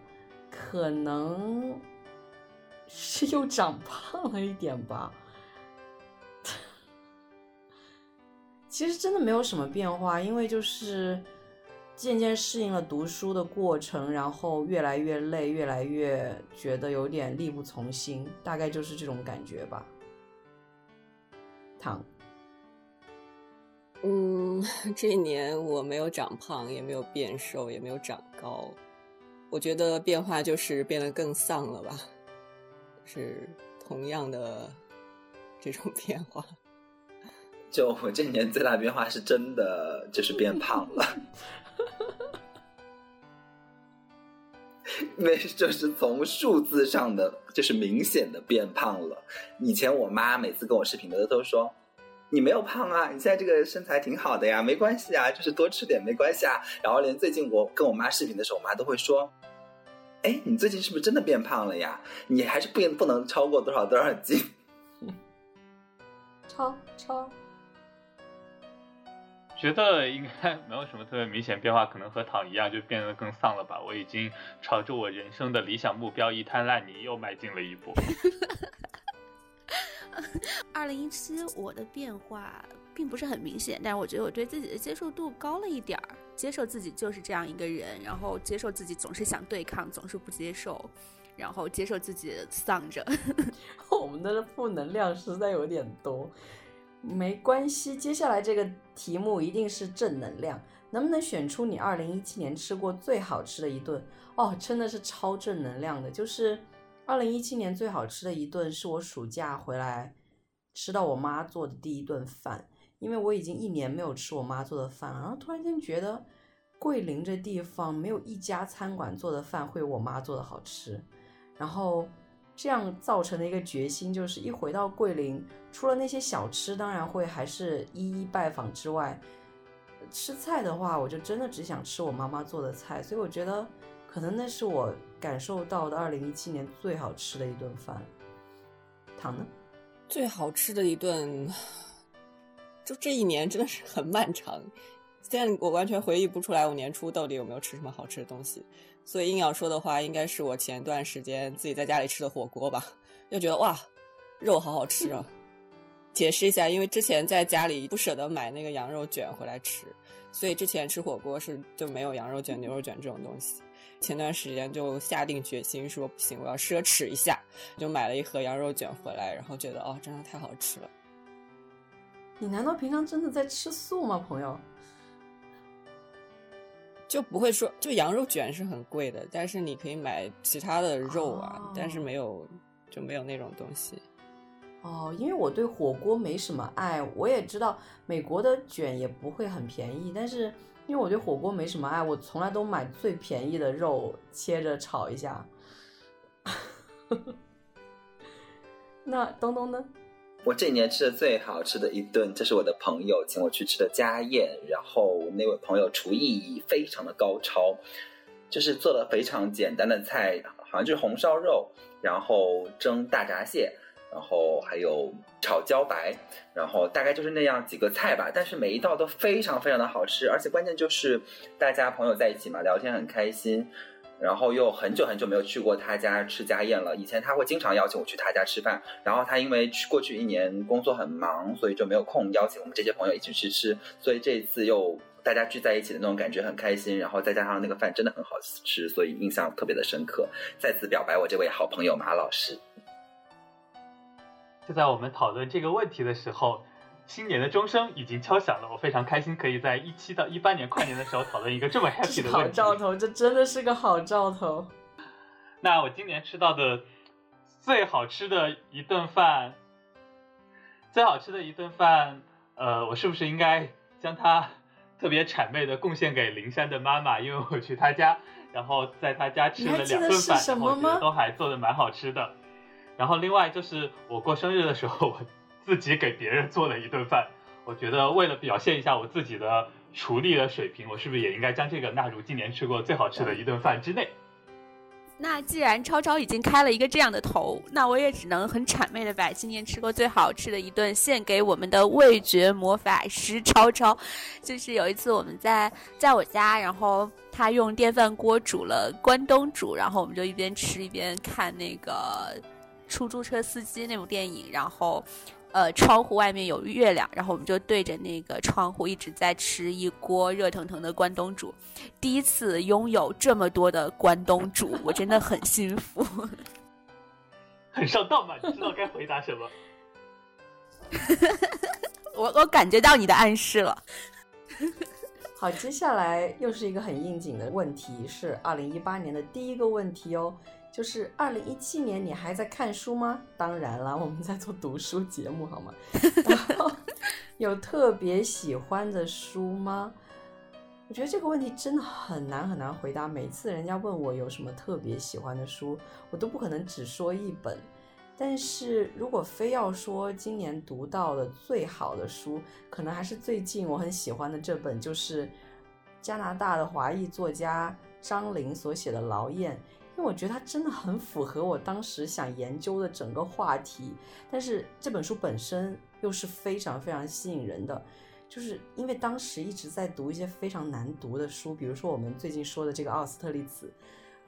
可能是又长胖了一点吧。其实真的没有什么变化，因为就是渐渐适应了读书的过程，然后越来越累，越来越觉得有点力不从心，大概就是这种感觉吧。嗯，这一年我没有长胖，也没有变瘦，也没有长高。我觉得变化就是变得更丧了吧，是同样的这种变化。就我这年最大变化是真的，就是变胖了。因为就是从数字上的，就是明显的变胖了。以前我妈每次跟我视频的都说：“你没有胖啊，你现在这个身材挺好的呀，没关系啊，就是多吃点没关系啊。”然后连最近我跟我妈视频的时候，我妈都会说：“哎，你最近是不是真的变胖了呀？你还是不不能超过多少多少斤？”超超。觉得应该没有什么特别明显变化，可能和躺一样，就变得更丧了吧。我已经朝着我人生的理想目标一滩烂泥又迈进了一步。二零一七我的变化并不是很明显，但是我觉得我对自己的接受度高了一点儿，接受自己就是这样一个人，然后接受自己总是想对抗，总是不接受，然后接受自己丧着。我们的负能量实在有点多。没关系，接下来这个题目一定是正能量。能不能选出你二零一七年吃过最好吃的一顿？哦，真的是超正能量的。就是二零一七年最好吃的一顿，是我暑假回来吃到我妈做的第一顿饭。因为我已经一年没有吃我妈做的饭了，然后突然间觉得桂林这地方没有一家餐馆做的饭会我妈做的好吃，然后这样造成的一个决心就是一回到桂林，除了那些小吃，当然会还是一一拜访之外，吃菜的话，我就真的只想吃我妈妈做的菜，所以我觉得可能那是我感受到的二零一七年最好吃的一顿饭。糖呢？最好吃的一顿，就这一年真的是很漫长。现在我完全回忆不出来，我年初到底有没有吃什么好吃的东西。所以硬要说的话，应该是我前段时间自己在家里吃的火锅吧。就觉得哇，肉好好吃啊！解释一下，因为之前在家里不舍得买那个羊肉卷回来吃，所以之前吃火锅是就没有羊肉卷、牛肉卷这种东西。前段时间就下定决心说不行，我要奢侈一下，就买了一盒羊肉卷回来，然后觉得哦，真的太好吃了。你难道平常真的在吃素吗，朋友？就不会说，就羊肉卷是很贵的，但是你可以买其他的肉啊，哦但是没有就没有那种东西。哦，因为我对火锅没什么爱，我也知道美国的卷也不会很便宜，但是因为我对火锅没什么爱，我从来都买最便宜的肉切着炒一下。那东东呢？我这一年吃的最好吃的一顿，就是我的朋友请我去吃的家宴，然后那位朋友厨艺非常的高超，就是做了非常简单的菜，好像就是红烧肉，然后蒸大闸蟹，然后还有炒茭白，然后大概就是那样几个菜吧，但是每一道都非常非常的好吃，而且关键就是大家朋友在一起嘛，聊天很开心。然后又很久很久没有去过他家吃家宴了。以前他会经常邀请我去他家吃饭，然后他因为去过去一年工作很忙，所以就没有空邀请我们这些朋友一起去吃。所以这一次又大家聚在一起的那种感觉很开心，然后再加上那个饭真的很好吃，所以印象特别的深刻。再次表白我这位好朋友马老师。就在我们讨论这个问题的时候，新年的钟声已经敲响了。我非常开心，可以在一七到一八年跨年的时候讨论一个这么 happy 的问题。兆头，这真的是个好兆头。那我今年吃到的最好吃的一顿饭，最好吃的一顿饭，呃，我是不是应该将它特别谄媚的贡献给灵山的妈妈？因为我去她家，然后在她家吃了两顿饭，然后什么吗我觉得都还做的蛮好吃的。然后另外就是我过生日的时候，我自己给别人做了一顿饭。我觉得为了表现一下我自己的厨艺的水平，我是不是也应该将这个纳入今年吃过最好吃的一顿饭之内？那既然超超已经开了一个这样的头，那我也只能很谄媚的把今年吃过最好吃的一顿献给我们的味觉魔法师超超。就是有一次我们在在我家，然后他用电饭锅煮了关东煮，然后我们就一边吃一边看那个出租车司机那部电影，然后。呃，窗户外面有月亮，然后我们就对着那个窗户一直在吃一锅热腾腾的关东煮。第一次拥有这么多的关东煮，我真的很幸福。很上当吧？你知道该回答什么？我我感觉到你的暗示了。好，接下来又是一个很应景的问题，是二零一八年的第一个问题哦，就是二零一七年你还在看书吗？当然了，我们在做读书节目，好吗？然后有特别喜欢的书吗？我觉得这个问题真的很难很难回答。每次人家问我有什么特别喜欢的书，我都不可能只说一本。但是如果非要说今年读到的最好的书，可能还是最近我很喜欢的这本，就是加拿大的华裔作家张玲所写的《劳燕》，因为我觉得它真的很符合我当时想研究的整个话题。但是这本书本身又是非常非常吸引人的，就是因为当时一直在读一些非常难读的书，比如说我们最近说的这个奥斯特利茨，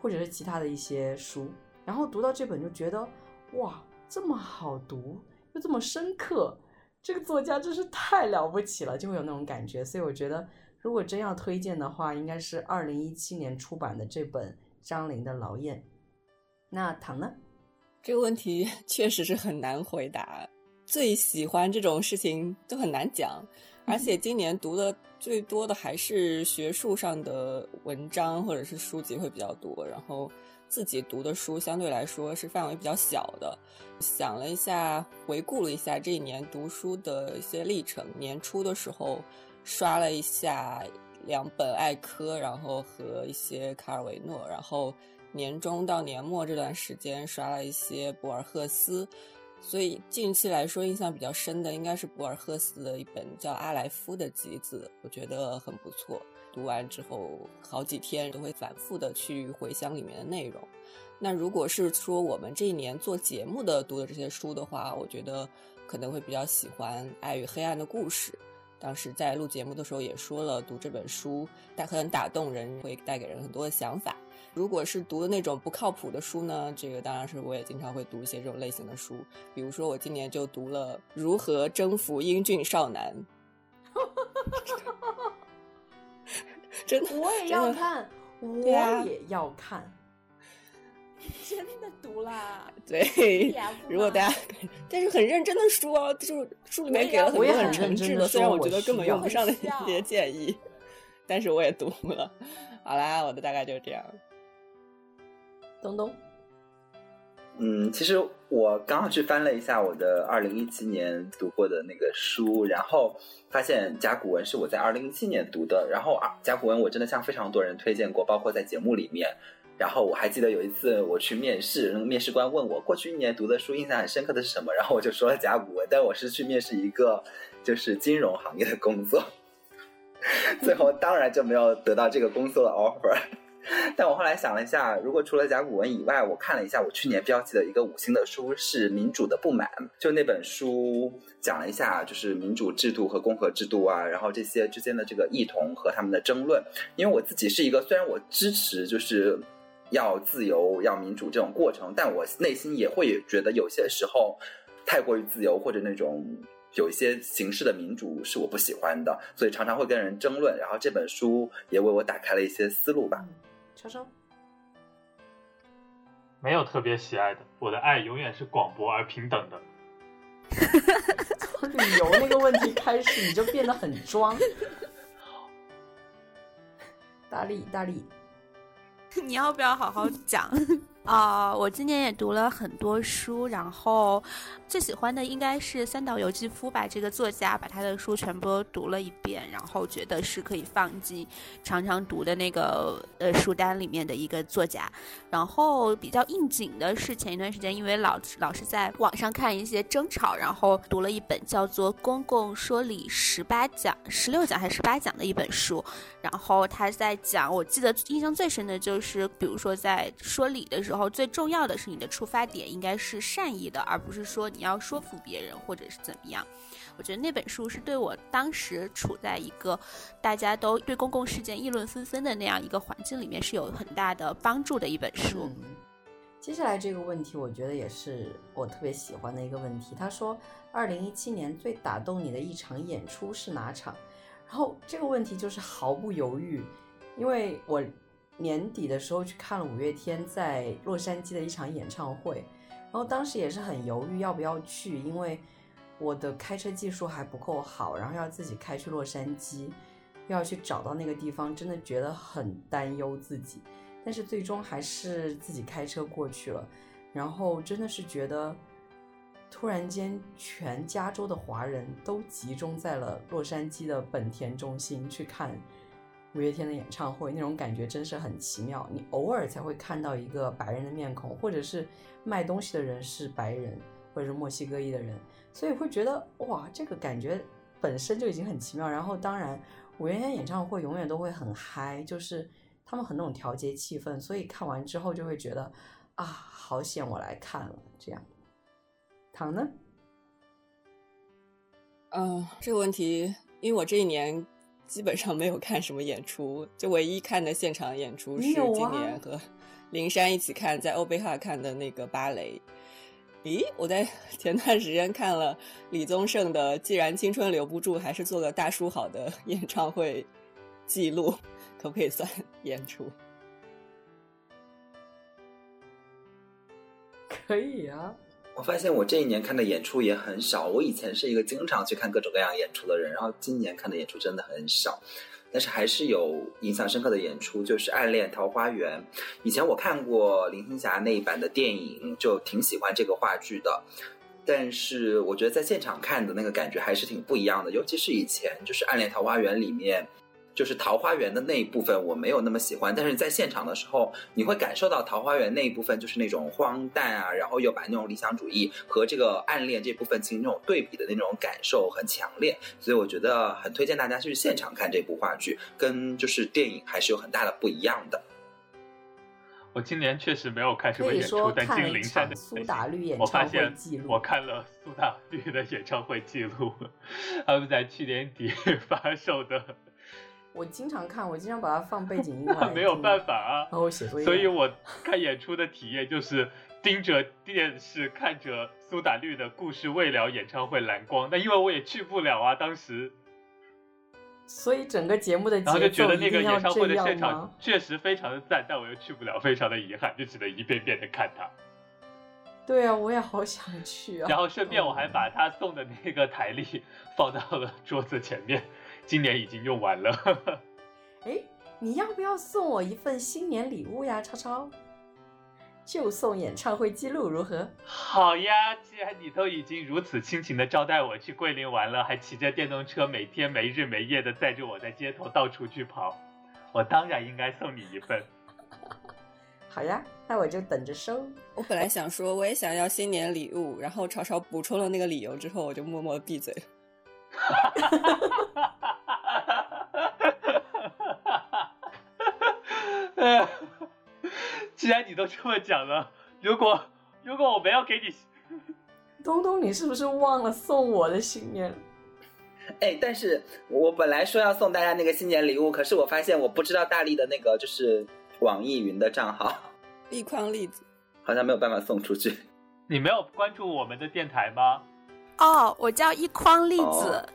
或者是其他的一些书，然后读到这本就觉得。哇，这么好读又这么深刻，这个作家真是太了不起了，就会有那种感觉。所以我觉得，如果真要推荐的话，应该是二零一七年出版的这本张玲的《劳燕》。那唐呢？这个问题确实是很难回答。最喜欢这种事情都很难讲，而且今年读的最多的还是学术上的文章或者是书籍会比较多，然后。自己读的书相对来说是范围比较小的，想了一下，回顾了一下这一年读书的一些历程。年初的时候刷了一下两本艾科，然后和一些卡尔维诺，然后年中到年末这段时间刷了一些博尔赫斯，所以近期来说印象比较深的应该是博尔赫斯的一本叫《阿莱夫》的集子，我觉得很不错。读完之后好几天都会反复的去回想里面的内容。那如果是说我们这一年做节目的读的这些书的话，我觉得可能会比较喜欢《爱与黑暗的故事》。当时在录节目的时候也说了，读这本书它很打动人，会带给人很多的想法。如果是读的那种不靠谱的书呢，这个当然是我也经常会读一些这种类型的书。比如说我今年就读了《如何征服英俊少男》。真的，我也要看，我也要看。真的读啦？对，如果大家，但是很认真的书哦，就是书里面给了很多很诚挚的，虽然我觉得根本用不上的一些建议，但是我也读了。好啦，我的大概就是这样。东东。嗯，其实我刚刚去翻了一下我的二零一七年读过的那个书，然后发现甲骨文是我在二零一七年读的。然后啊，甲骨文我真的向非常多人推荐过，包括在节目里面。然后我还记得有一次我去面试，面试官问我过去一年读的书印象很深刻的是什么，然后我就说了甲骨文。但我是去面试一个就是金融行业的工作，最后当然就没有得到这个工作的 offer。但我后来想了一下，如果除了甲骨文以外，我看了一下我去年标记的一个五星的书是《民主的不满》，就那本书讲了一下就是民主制度和共和制度啊，然后这些之间的这个异同和他们的争论。因为我自己是一个虽然我支持就是要自由、要民主这种过程，但我内心也会觉得有些时候太过于自由或者那种有一些形式的民主是我不喜欢的，所以常常会跟人争论。然后这本书也为我打开了一些思路吧。超超，没有特别喜爱的，我的爱永远是广博而平等的。从旅游那个问题开始，你就变得很装。大力，大力，你要不要好好讲？啊，我今年也读了很多书，然后最喜欢的应该是三岛由纪夫吧。这个作家把他的书全部都读了一遍，然后觉得是可以放进常常读的那个呃书单里面的一个作家。然后比较应景的是前一段时间，因为老老是在网上看一些争吵，然后读了一本叫做《公共说理十八讲》、十六讲还是十八讲的一本书。然后他在讲，我记得印象最深的就是，比如说在说理的时候。然后最重要的是，你的出发点应该是善意的，而不是说你要说服别人或者是怎么样。我觉得那本书是对我当时处在一个大家都对公共事件议论纷纷的那样一个环境里面是有很大的帮助的一本书。接下来这个问题，我觉得也是我特别喜欢的一个问题。他说，二零一七年最打动你的一场演出是哪场？然后这个问题就是毫不犹豫，因为我。年底的时候去看了五月天在洛杉矶的一场演唱会，然后当时也是很犹豫要不要去，因为我的开车技术还不够好，然后要自己开去洛杉矶，又要去找到那个地方，真的觉得很担忧自己。但是最终还是自己开车过去了，然后真的是觉得，突然间全加州的华人都集中在了洛杉矶的本田中心去看。五月天的演唱会那种感觉真是很奇妙，你偶尔才会看到一个白人的面孔，或者是卖东西的人是白人，或者是墨西哥裔的人，所以会觉得哇，这个感觉本身就已经很奇妙。然后当然，五月天演唱会永远都会很嗨，就是他们很那种调节气氛，所以看完之后就会觉得啊，好险我来看了这样。糖呢？嗯，这个问题，因为我这一年。基本上没有看什么演出，就唯一看的现场演出是今年和灵珊一起看在欧贝哈看的那个芭蕾。咦，我在前段时间看了李宗盛的《既然青春留不住，还是做个大叔好》的演唱会记录，可不可以算 演出？可以啊。我发现我这一年看的演出也很少。我以前是一个经常去看各种各样演出的人，然后今年看的演出真的很少。但是还是有印象深刻的演出，就是《暗恋桃花源》。以前我看过林青霞那一版的电影，就挺喜欢这个话剧的。但是我觉得在现场看的那个感觉还是挺不一样的，尤其是以前就是《暗恋桃花源》里面。就是桃花源的那一部分我没有那么喜欢，但是在现场的时候，你会感受到桃花源那一部分就是那种荒诞啊，然后又把那种理想主义和这个暗恋这部分进行那种对比的那种感受很强烈，所以我觉得很推荐大家去现场看这部话剧，跟就是电影还是有很大的不一样的。我今年确实没有看什么演出，但金陵山苏打绿演唱会记录。我看了苏打绿的演唱会记录，他们在去年底 发售的，我经常看，我经常把它放背景音乐 没有办法啊。然后我写作业。所以我看演出的体验就是盯着电视看着苏打绿的故事未了演唱会蓝光，但因为我也去不了啊，当时，所以整个节目的然后就节奏一觉得那个演唱会的现场吗？确实非常的赞，但我又去不了，非常的遗憾，就只能一遍遍的看它。对啊，我也好想去啊。然后顺便我还把他送的那个台历放到了桌子前面，今年已经用完了。哎，你要不要送我一份新年礼物呀，超超？就送演唱会记录如何？好呀，既然你都已经如此亲情的招待我去桂林玩了，还骑着电动车每天没日没夜的载着我在街头到处去跑，我当然应该送你一份。好呀，那我就等着收。我本来想说我也想要新年礼物，然后超超补充了那个理由之后，我就默默地闭嘴了。呃，既然你都这么讲了，如果如果我没有给你，东东，你是不是忘了送我的新年？哎，但是我本来说要送大家那个新年礼物，可是我发现我不知道大力的那个就是网易云的账号，一筐栗子，好像没有办法送出去。你没有关注我们的电台吗？哦，我叫一筐栗子，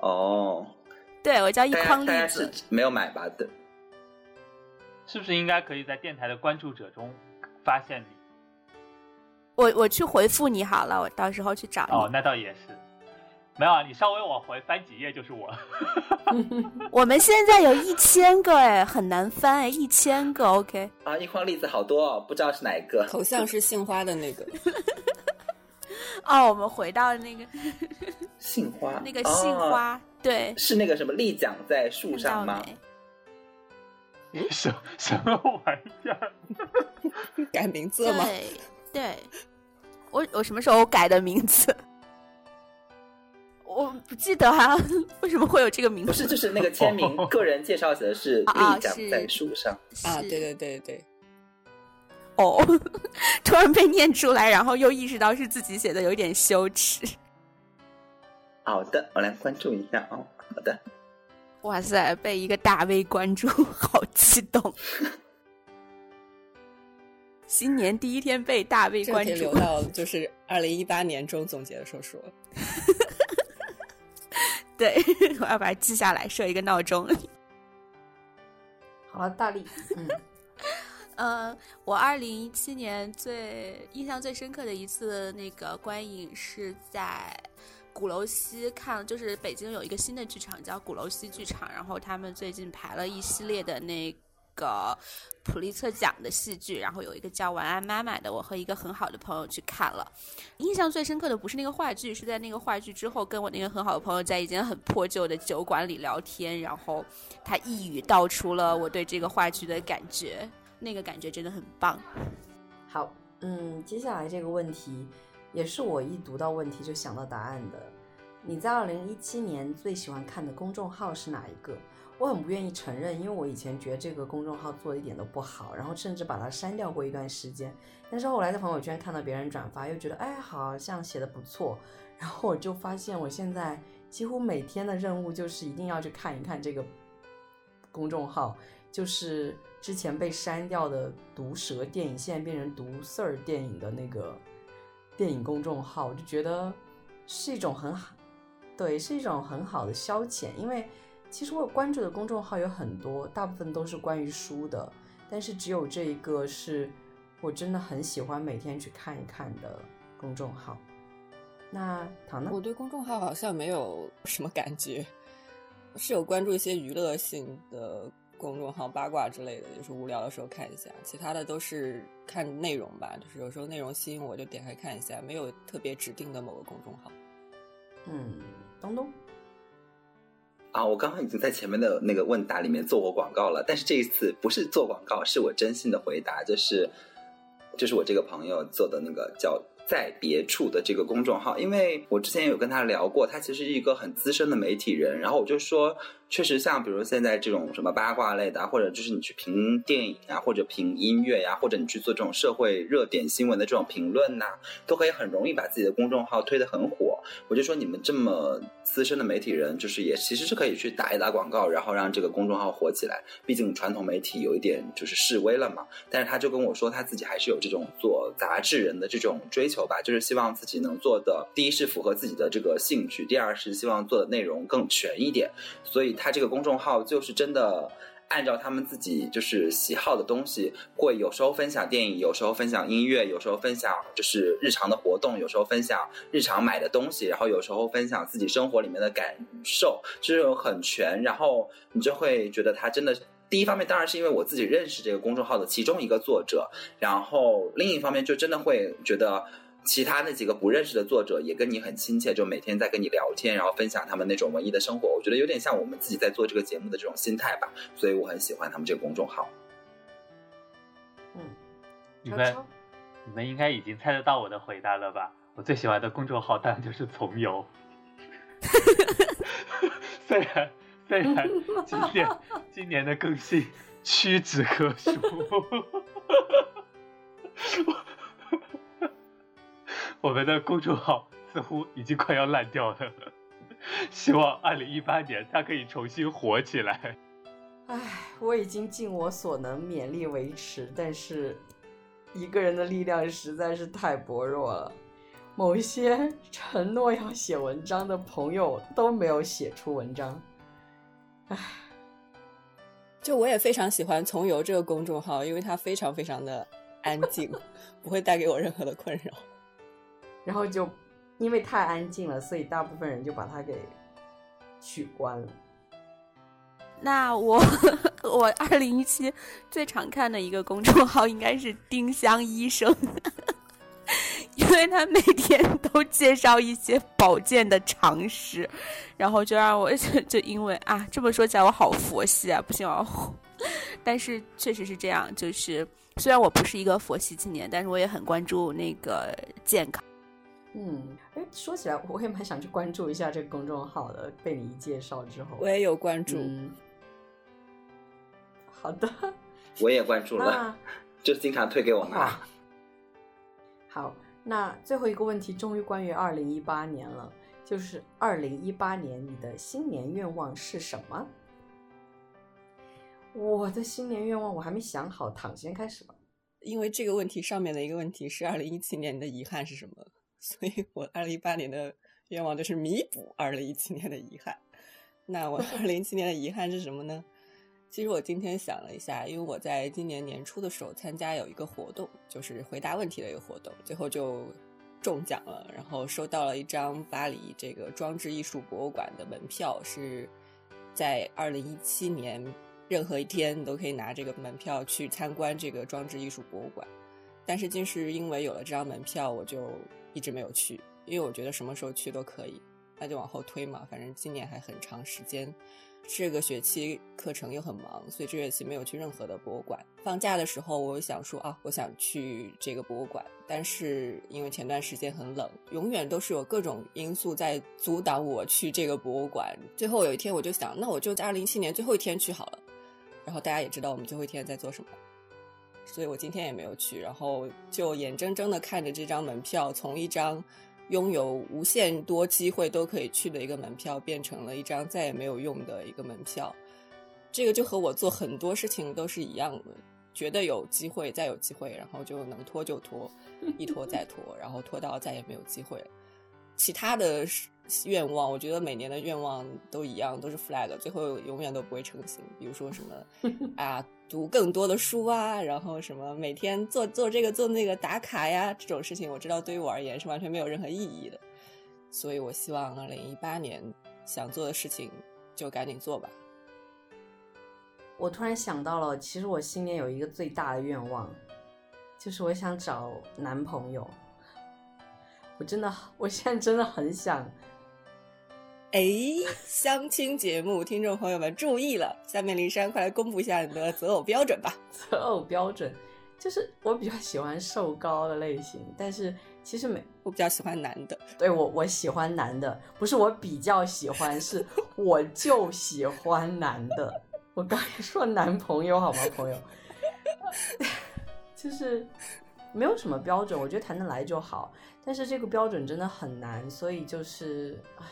哦，对我叫一筐栗子。没有买吧？对，是不是应该可以在电台的关注者中发现你？我我去回复你好了，我到时候去找你。哦，那倒也是。没有啊，你稍微往回翻几页就是我。我们现在有一千个哎，很难翻哎，一千个 OK。啊，一筐栗子好多哦，不知道是哪一个。头像是杏花的那个，哦，我们回到那个 杏花，那个杏哦花，对，是那个什么立桨在树上吗？没？什什么玩意儿？改名字了吗？对对，我我什么时候改的名字？我不记得啊，为什么会有这个名字？不是，就是那个签名，个人介绍写的是啊立桨在树上。啊，是对对对对，哦，突然被念出来，然后又意识到是自己写的，有点羞耻。好的，我来关注一下哦。好的，哇塞，被一个大 V 关注，好激动！新年第一天被大 V 关注留，到就是二零一八年中总结的时候说。对，我要把它记下来，设一个闹钟。好了，大力，嗯，嗯，我二零一七年最印象最深刻的一次那个观影是在鼓楼西看，就是北京有一个新的剧场叫鼓楼西剧场，然后他们最近排了一系列的那个普利策奖的戏剧，然后有一个叫《晚安妈妈》的，我和一个很好的朋友去看了。印象最深刻的不是那个话剧，是在那个话剧之后，跟我那个很好的朋友在一间很破旧的酒馆里聊天，然后他一语道出了我对这个话剧的感觉，那个感觉真的很棒。好，嗯，接下来这个问题也是我一读到问题就想到答案的。你在二零一七年最喜欢看的公众号是哪一个？我很不愿意承认，因为我以前觉得这个公众号做的一点都不好，然后甚至把它删掉过一段时间。但是后来在朋友圈看到别人转发，又觉得哎，好像写的不错，然后我就发现我现在几乎每天的任务就是一定要去看一看这个公众号，就是之前被删掉的毒舌电影，现在变成毒丝儿电影的那个电影公众号，我就觉得是一种很好，对，是一种很好的消遣。因为其实我关注的公众号有很多，大部分都是关于书的，但是只有这一个是我真的很喜欢每天去看一看的公众号。那唐呢？我对公众号好像没有什么感觉，是有关注一些娱乐性的公众号、八卦之类的，就是无聊的时候看一下。其他的都是看内容吧，就是有时候内容吸引我就点开看一下，没有特别指定的某个公众号。嗯，东东。啊，我刚刚已经在前面的那个问答里面做过广告了，但是这一次不是做广告，是我真心的回答，就是就是我这个朋友做的那个叫。在别处的这个公众号，因为我之前有跟他聊过，他其实是一个很资深的媒体人，然后我就说。确实，像比如现在这种什么八卦类的，或者就是你去评电影啊，或者评音乐呀，或者你去做这种社会热点新闻的这种评论呐，都可以很容易把自己的公众号推得很火。我就说你们这么资深的媒体人，就是也其实是可以去打一打广告，然后让这个公众号火起来。毕竟传统媒体有一点就是示威了嘛。但是他就跟我说，他自己还是有这种做杂志人的这种追求吧，就是希望自己能做的，第一是符合自己的这个兴趣，第二是希望做的内容更全一点。所以他。这个公众号就是真的按照他们自己就是喜好的东西，会有时候分享电影，有时候分享音乐，有时候分享就是日常的活动，有时候分享日常买的东西，然后有时候分享自己生活里面的感受，就是很全。然后你就会觉得他真的，第一方面当然是因为我自己认识这个公众号的其中一个作者，然后另一方面就真的会觉得。其他那几个不认识的作者也跟你很亲切，就每天在跟你聊天，然后分享他们那种文艺的生活。我觉得有点像我们自己在做这个节目的这种心态吧，所以我很喜欢他们这个公众号。嗯，你们你们应该已经猜得到我的回答了吧？我最喜欢的公众号当然就是从游。虽然虽然今年今年的更新屈指可数。我们的公众号似乎已经快要烂掉了，希望二零一八年它可以重新火起来。唉，我已经尽我所能勉力维持，但是一个人的力量实在是太薄弱了。某一些承诺要写文章的朋友都没有写出文章。唉，就我也非常喜欢从游这个公众号，因为它非常非常的安静，不会带给我任何的困扰。然后就因为太安静了，所以大部分人就把它给取关了。那我 我二零一七最常看的一个公众号应该是丁香医生，因为他每天都介绍一些保健的常识，然后就让我 就就因为啊这么说起来我好佛系啊，不行啊，但是确实是这样，就是虽然我不是一个佛系青年，但是我也很关注那个健康。嗯，哎，说起来，我也蛮想去关注一下这个公众号的。被你一介绍之后，我也有关注。好的，我也关注了，就经常推给我嘛。好，那最后一个问题，终于关于二零一八年了，就是二零一八年你的新年愿望是什么？我的新年愿望我还没想好，躺先开始吧。因为这个问题上面的一个问题是二零一七年你的遗憾是什么？所以我二零一八年的愿望就是弥补二零一七年的遗憾。那我二零一七年的遗憾是什么呢？其实我今天想了一下，因为我在今年年初的时候参加有一个活动，就是回答问题的一个活动，最后就中奖了，然后收到了一张巴黎这个装置艺术博物馆的门票，是在二零一七年任何一天你都可以拿这个门票去参观这个装置艺术博物馆。但是就是因为有了这张门票，我就。一直没有去，因为我觉得什么时候去都可以，那就往后推嘛。反正今年还很长时间，这个学期课程又很忙，所以这学期没有去任何的博物馆。放假的时候，我想说啊，我想去这个博物馆，但是因为前段时间很冷，永远都是有各种因素在阻挡我去这个博物馆。最后有一天，我就想，那我就在二零一七年最后一天去好了。然后大家也知道我们最后一天在做什么。所以我今天也没有去，然后就眼睁睁的看着这张门票从一张拥有无限多机会都可以去的一个门票，变成了一张再也没有用的一个门票。这个就和我做很多事情都是一样的，觉得有机会再有机会，然后就能拖就拖，一拖再拖，然后拖到再也没有机会。其他的愿望，我觉得每年的愿望都一样，都是 flag，最后永远都不会成型。比如说什么啊。读更多的书啊，然后什么每天做做这个做那个打卡呀，这种事情我知道对于我而言是完全没有任何意义的，所以我希望二零一八年想做的事情就赶紧做吧。我突然想到了，其实我新年有一个最大的愿望，就是我想找男朋友。我真的，我现在真的很想。哎，相亲节目，听众朋友们注意了，下面林珊快来公布一下你的择偶标准吧。择偶标准就是我比较喜欢瘦高的类型，但是其实没我比较喜欢男的。对我我喜欢男的，不是我比较喜欢，是我就喜欢男的。我刚才说男朋友好吗，朋友？就是没有什么标准，我觉得谈得来就好。但是这个标准真的很难，所以就是唉。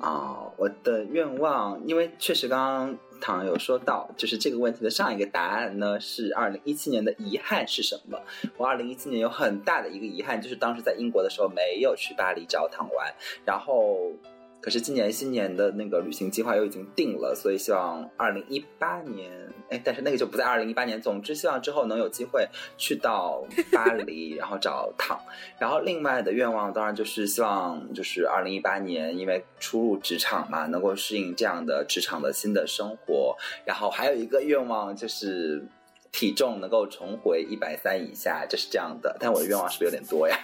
啊，我的愿望，因为确实刚刚唐有说到，就是这个问题的上一个答案呢是二零一七年的遗憾是什么？我二零一七年有很大的一个遗憾，就是当时在英国的时候没有去巴黎找唐玩，然后。可是今年新年的那个旅行计划又已经定了，所以希望二零一八年，哎，但是那个就不在二零一八年。总之，希望之后能有机会去到巴黎，然后找躺。然后另外的愿望当然就是希望，就是二零一八年，因为初入职场嘛，能够适应这样的职场的新的生活。然后还有一个愿望就是体重能够重回一百三以下，就是这样的。但我的愿望是不是有点多呀？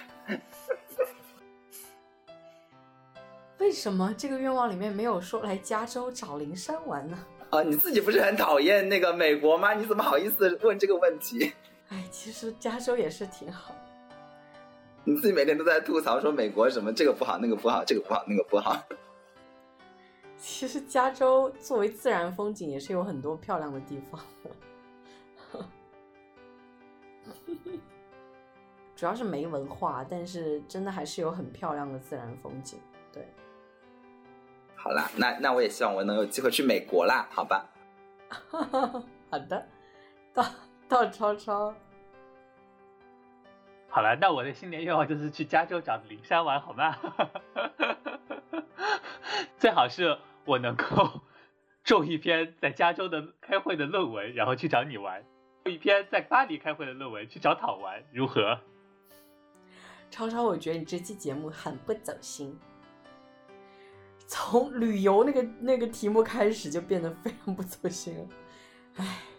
为什么这个愿望里面没有说来加州找灵山玩呢？啊，你自己不是很讨厌那个美国吗？你怎么好意思问这个问题？哎，其实加州也是挺好。你自己每天都在吐槽说美国什么这个不好那个不好这个不好那个不好。其实加州作为自然风景也是有很多漂亮的地方的，主要是没文化，但是真的还是有很漂亮的自然风景。对。好啦，那那我也希望我能有机会去美国啦，好吧？好的，到到超超。好了，那我的新年愿望就是去加州找灵山玩，好吗？最好是我能够种一篇在加州的开会的论文，然后去找你玩；种一篇在巴黎开会的论文，去找讨玩，如何？超超，我觉得你这期节目很不走心。从旅游那个那个题目开始就变得非常不走心了，唉。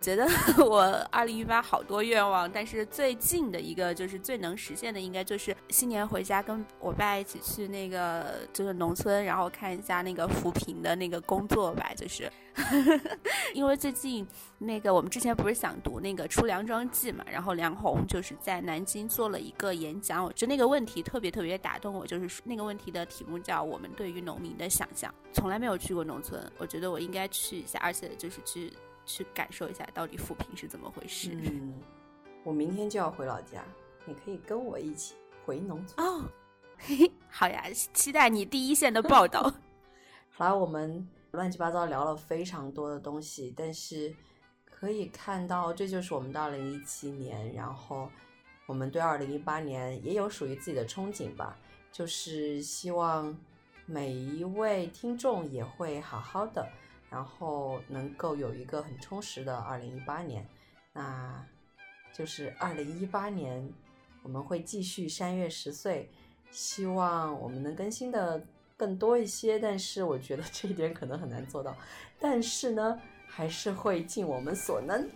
觉得 我二零一八好多愿望，但是最近的一个就是最能实现的，应该就是新年回家跟我爸一起去那个就是农村，然后看一下那个扶贫的那个工作吧。就是，因为最近那个我们之前不是想读那个《出梁庄记》嘛，然后梁红就是在南京做了一个演讲，我觉得那个问题特别特别打动我，就是那个问题的题目叫“我们对于农民的想象”。从来没有去过农村，我觉得我应该去一下，而且就是去。去感受一下到底扶贫是怎么回事。嗯，我明天就要回老家，你可以跟我一起回农村哦。嘿嘿，好呀，期待你第一线的报道。好了，我们乱七八糟聊了非常多的东西，但是可以看到，这就是我们的二零一七年。然后我们对二零一八年也有属于自己的憧憬吧，就是希望每一位听众也会好好的。然后能够有一个很充实的二零一八年，那就是二零一八年我们会继续山月十岁，希望我们能更新的更多一些，但是我觉得这一点可能很难做到，但是呢，还是会尽我们所能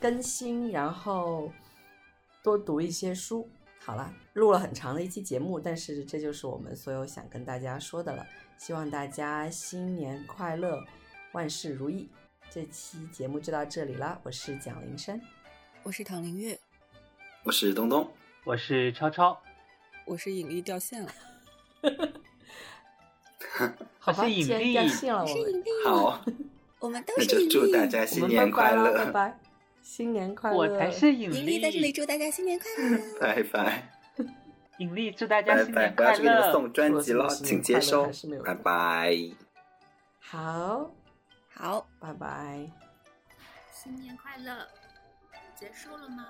更新，然后多读一些书。好了，录了很长的一期节目，但是这就是我们所有想跟大家说的了，希望大家新年快乐。万事如意，这期节目就到这里啦。我是蒋林山，我是唐林月，我是东东，我是超超，我是引力掉线了。好吧，引力掉线了，我们好，我们都是引力。祝大家新年快乐，拜拜，新年快乐。我才是引力，引力在这里祝大家新年快乐，拜拜。引力祝大家新年快乐。不要去给你们送专辑了，请接收，拜拜。好。好，拜拜，新年快乐！结束了吗？